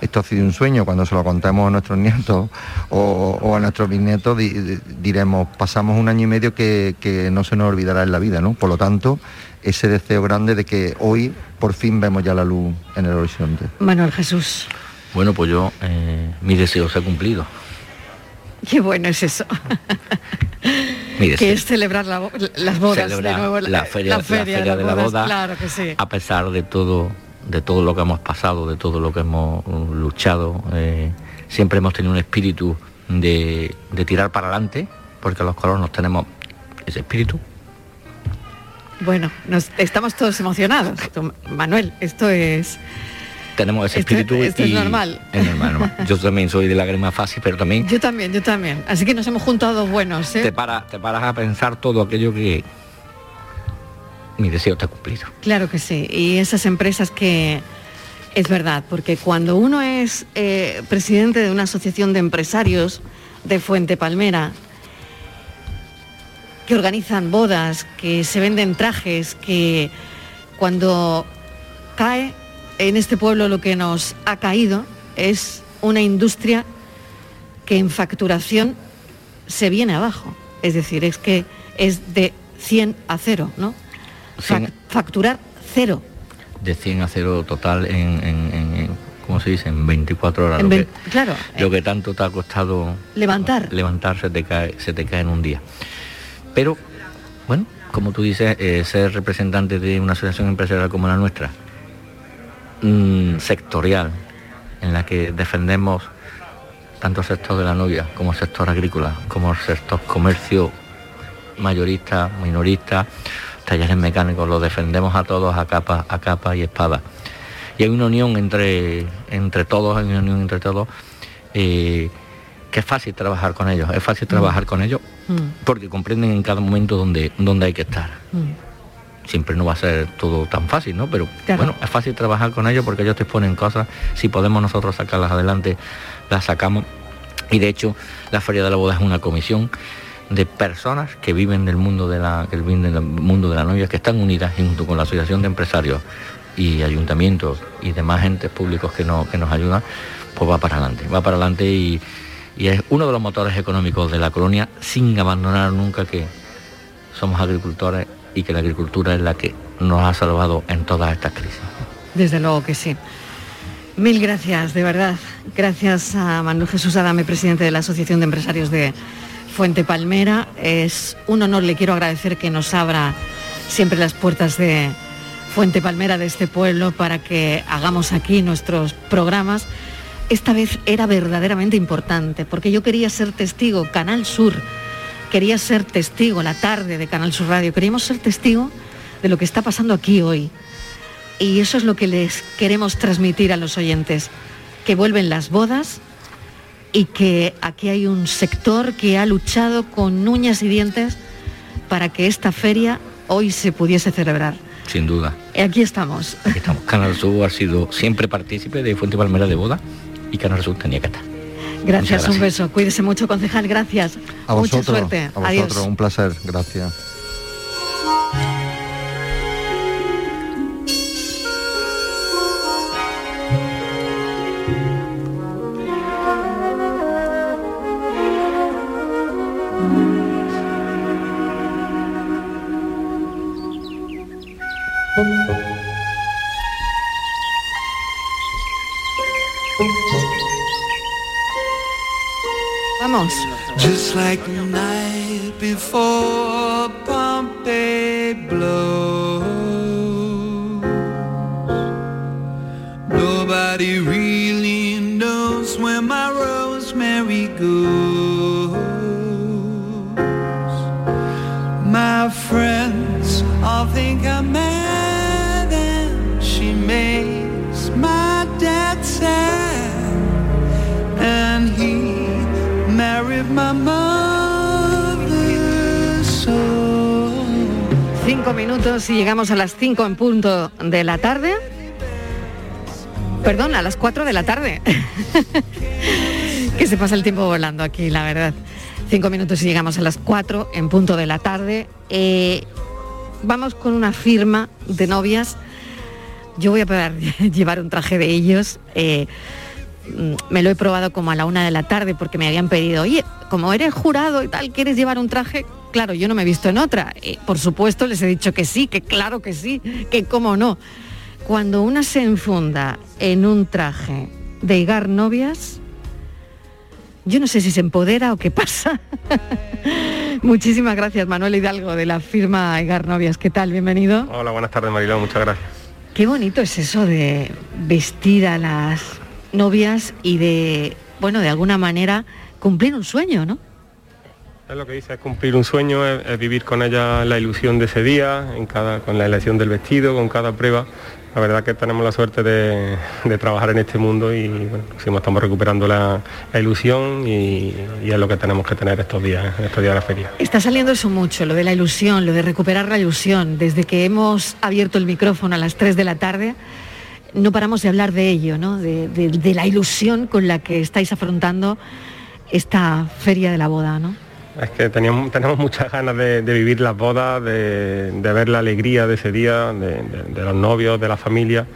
esto ha sido un sueño, cuando se lo contemos a nuestros nietos o, a nuestros bisnietos di- di- diremos, pasamos un año y medio que, que no se nos olvidará en la vida, ¿no? Por lo tanto, ese deseo grande de que hoy por fin vemos ya la luz en el horizonte. Manuel Jesús, Bueno, pues yo, eh, mi deseo se ha cumplido. qué bueno es eso. Que es celebrar la las bodas Celebrar de nuevo. la feria- la feria las de la boda. Claro que sí. a pesar de todo de todo lo que hemos pasado de todo lo que hemos luchado eh, siempre hemos tenido un espíritu de, de tirar para adelante porque los colonos tenemos ese espíritu Bueno, nos- estamos todos emocionados. Manuel, esto es... tenemos ese espíritu esto es y- normal. es normal, normal. yo también soy de lágrima fácil pero también Yo también, yo también. Así que nos hemos juntado dos buenos, ¿eh? te, para, te paras a pensar todo aquello que mi deseo está cumplido Claro que sí. Y esas empresas que... Es verdad, porque cuando uno es eh, presidente de una asociación de empresarios de Fuente Palmera, que organizan bodas, que se venden trajes, que cuando cae en este pueblo lo que nos ha caído es una industria que en facturación se viene abajo. Es decir, es que es de 100 a 0, ¿no? Fac- facturar cero. de 100 a 0 total en, en, ¿cómo se dice? En 24 horas En lo que- claro, lo que tanto te ha costado levantar. levantar se te cae, se te cae en un día. Pero, bueno, como tú dices, eh, ser representante de una asociación empresarial como la nuestra, mm, sectorial, en la que defendemos tanto el sector de la novia como el sector agrícola, como el sector comercio mayorista, minorista, talleres mecánicos, los defendemos a todos a capa, a capa y espada. Y hay una unión entre, entre todos, hay una unión entre todos, eh, que es fácil trabajar con ellos, es fácil trabajar con ellos porque comprenden en cada momento donde, donde hay que estar. Siempre no va a ser todo tan fácil, ¿no? Pero Claro. bueno, es fácil trabajar con ellos porque ellos te exponen cosas, si podemos nosotros sacarlas adelante, las sacamos. Y de hecho, la Feria de la Boda es una comisión de personas que viven del mundo de la, que viven del mundo de la novia, que están unidas junto con la Asociación de Empresarios y ayuntamientos y demás entes públicos que, no, que nos ayudan, pues va para adelante, va para adelante y, y es uno de los motores económicos de la colonia sin abandonar nunca que somos agricultores y que la agricultura es la que nos ha salvado en todas estas crisis. Desde luego que sí. Mil gracias, de verdad. Gracias a Manuel Jesús Adame, presidente de la Asociación de Empresarios de Fuente Palmera. Es un honor, le quiero agradecer que nos abra siempre las puertas de Fuente Palmera, de este pueblo, para que hagamos aquí nuestros programas. Esta vez era verdaderamente importante, porque yo quería ser testigo, Canal Sur, quería ser testigo, la tarde de Canal Sur Radio, queríamos ser testigo de lo que está pasando aquí hoy. Y eso es lo que les queremos transmitir a los oyentes, que vuelven las bodas y que aquí hay un sector que ha luchado con uñas y dientes para que esta feria hoy se pudiese celebrar. Sin duda. Y aquí estamos. Aquí estamos. Canal Sur ha sido siempre partícipe de Fuente Palmera de Boda y Canal Sur tenía que estar. Gracias, un beso. Cuídese mucho, concejal. Gracias. A Mucha vosotros, suerte. a vosotros, Adiós. un placer, gracias. Like night before Pompeii blows. Cinco minutos y llegamos a las cinco en punto de la tarde. Perdón, a las cuatro de la tarde. que se pasa el tiempo volando aquí, la verdad. Cinco minutos y llegamos a las cuatro en punto de la tarde. Eh, vamos con una firma de novias. Yo voy a poder llevar un traje de ellos. eh, mm, me lo he probado como a la una de la tarde porque me habían pedido, oye, como eres jurado y tal, ¿quieres llevar un traje? Claro, yo no me he visto en otra. Eh, por supuesto les he dicho que sí, que claro que sí, que cómo no. Cuando una se enfunda en un traje de higar novias, yo no sé si se empodera o qué pasa. Muchísimas gracias, Manuel Hidalgo, de la firma Higar Novias. ¿Qué tal? Bienvenido. Hola, buenas tardes Mariló, muchas gracias. Qué bonito es eso de vestir a las novias y de, bueno, de alguna manera cumplir un sueño, ¿no? Lo que dice, es cumplir un sueño, es, vivir con ella la ilusión de ese día, con la elección del vestido, con cada prueba. La verdad que tenemos la suerte de, trabajar en este mundo y bueno, sí, estamos recuperando la, ilusión y, es lo que tenemos que tener estos días, estos días de la feria. Está saliendo eso mucho, lo de la ilusión, lo de recuperar la ilusión. Desde que hemos abierto el micrófono a las 3 de la tarde, no paramos de hablar de ello, ¿no? De, de- de la ilusión con la que estáis afrontando esta feria de la boda, ¿no? Es que teníamos, tenemos muchas ganas de, vivir las bodas, de, ver la alegría de ese día, de, los novios, de la familia.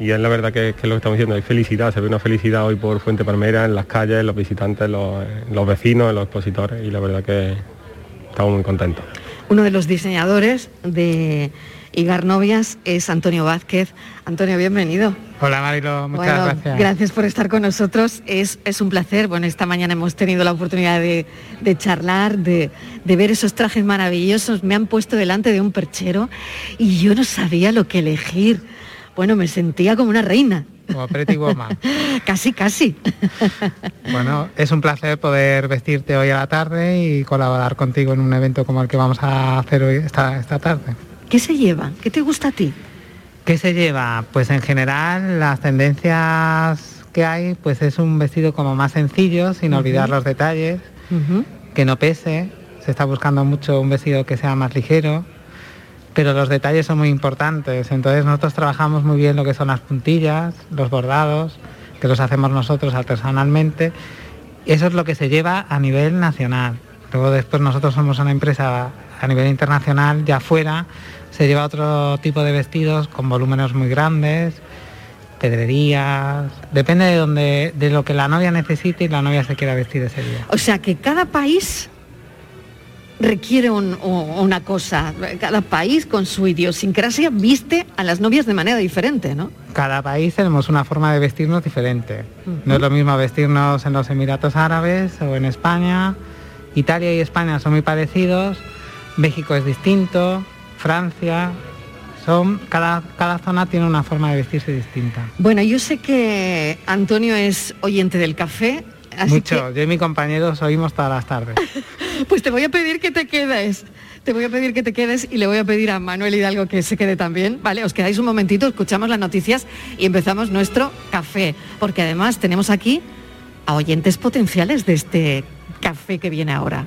Y es la verdad que, es lo que estamos diciendo, hay felicidad, se ve una felicidad hoy por Fuente Palmera, en las calles, en los visitantes, los, en los vecinos, en los expositores, y la verdad que estamos muy contentos. Uno de los diseñadores de Higar Novias es Antonio Vázquez. Antonio, bienvenido. Hola Marilo, muchas Bueno, gracias. por estar con nosotros. Es, es un placer. Bueno, esta mañana hemos tenido la oportunidad de, de charlar, de, de ver esos trajes maravillosos. Me han puesto delante de un perchero y yo no sabía lo que elegir. Bueno, me sentía como una reina. Como Pretty Woman. casi, casi. Bueno, es un placer poder vestirte hoy a la tarde y colaborar contigo en un evento como el que vamos a hacer hoy esta, esta tarde. ¿Qué se lleva? ¿Qué te gusta a ti? ¿Qué se lleva? Pues en general las tendencias que hay, pues es un vestido como más sencillo, sin olvidar los detalles, que no pese. Se está buscando mucho un vestido que sea más ligero, pero los detalles son muy importantes. Entonces nosotros trabajamos muy bien lo que son las puntillas, los bordados, que los hacemos nosotros artesanalmente. Eso es lo que se lleva a nivel nacional. Luego después nosotros somos una empresa a nivel internacional, ya afuera se lleva otro tipo de vestidos con volúmenes muy grandes, pedrerías, depende de donde, de lo que la novia necesite y la novia se quiera vestir ese día. O sea que cada país requiere un- una cosa. Cada país con su idiosincrasia viste a las novias de manera diferente, ¿no? Cada país tenemos una forma de vestirnos diferente. No es lo mismo vestirnos en los Emiratos Árabes o en España. Italia y España son muy parecidos. México es distinto. Francia. Son, cada, cada zona tiene una forma de vestirse distinta. Bueno, yo sé que Antonio es oyente del café, así Mucho. Yo y mi compañero os oímos todas las tardes. pues te voy a pedir que te quedes. Te voy a pedir que te quedes y le voy a pedir a Manuel Hidalgo que se quede también. Vale, os quedáis un momentito, escuchamos las noticias y empezamos nuestro café. Porque además tenemos aquí a oyentes potenciales de este café que viene ahora.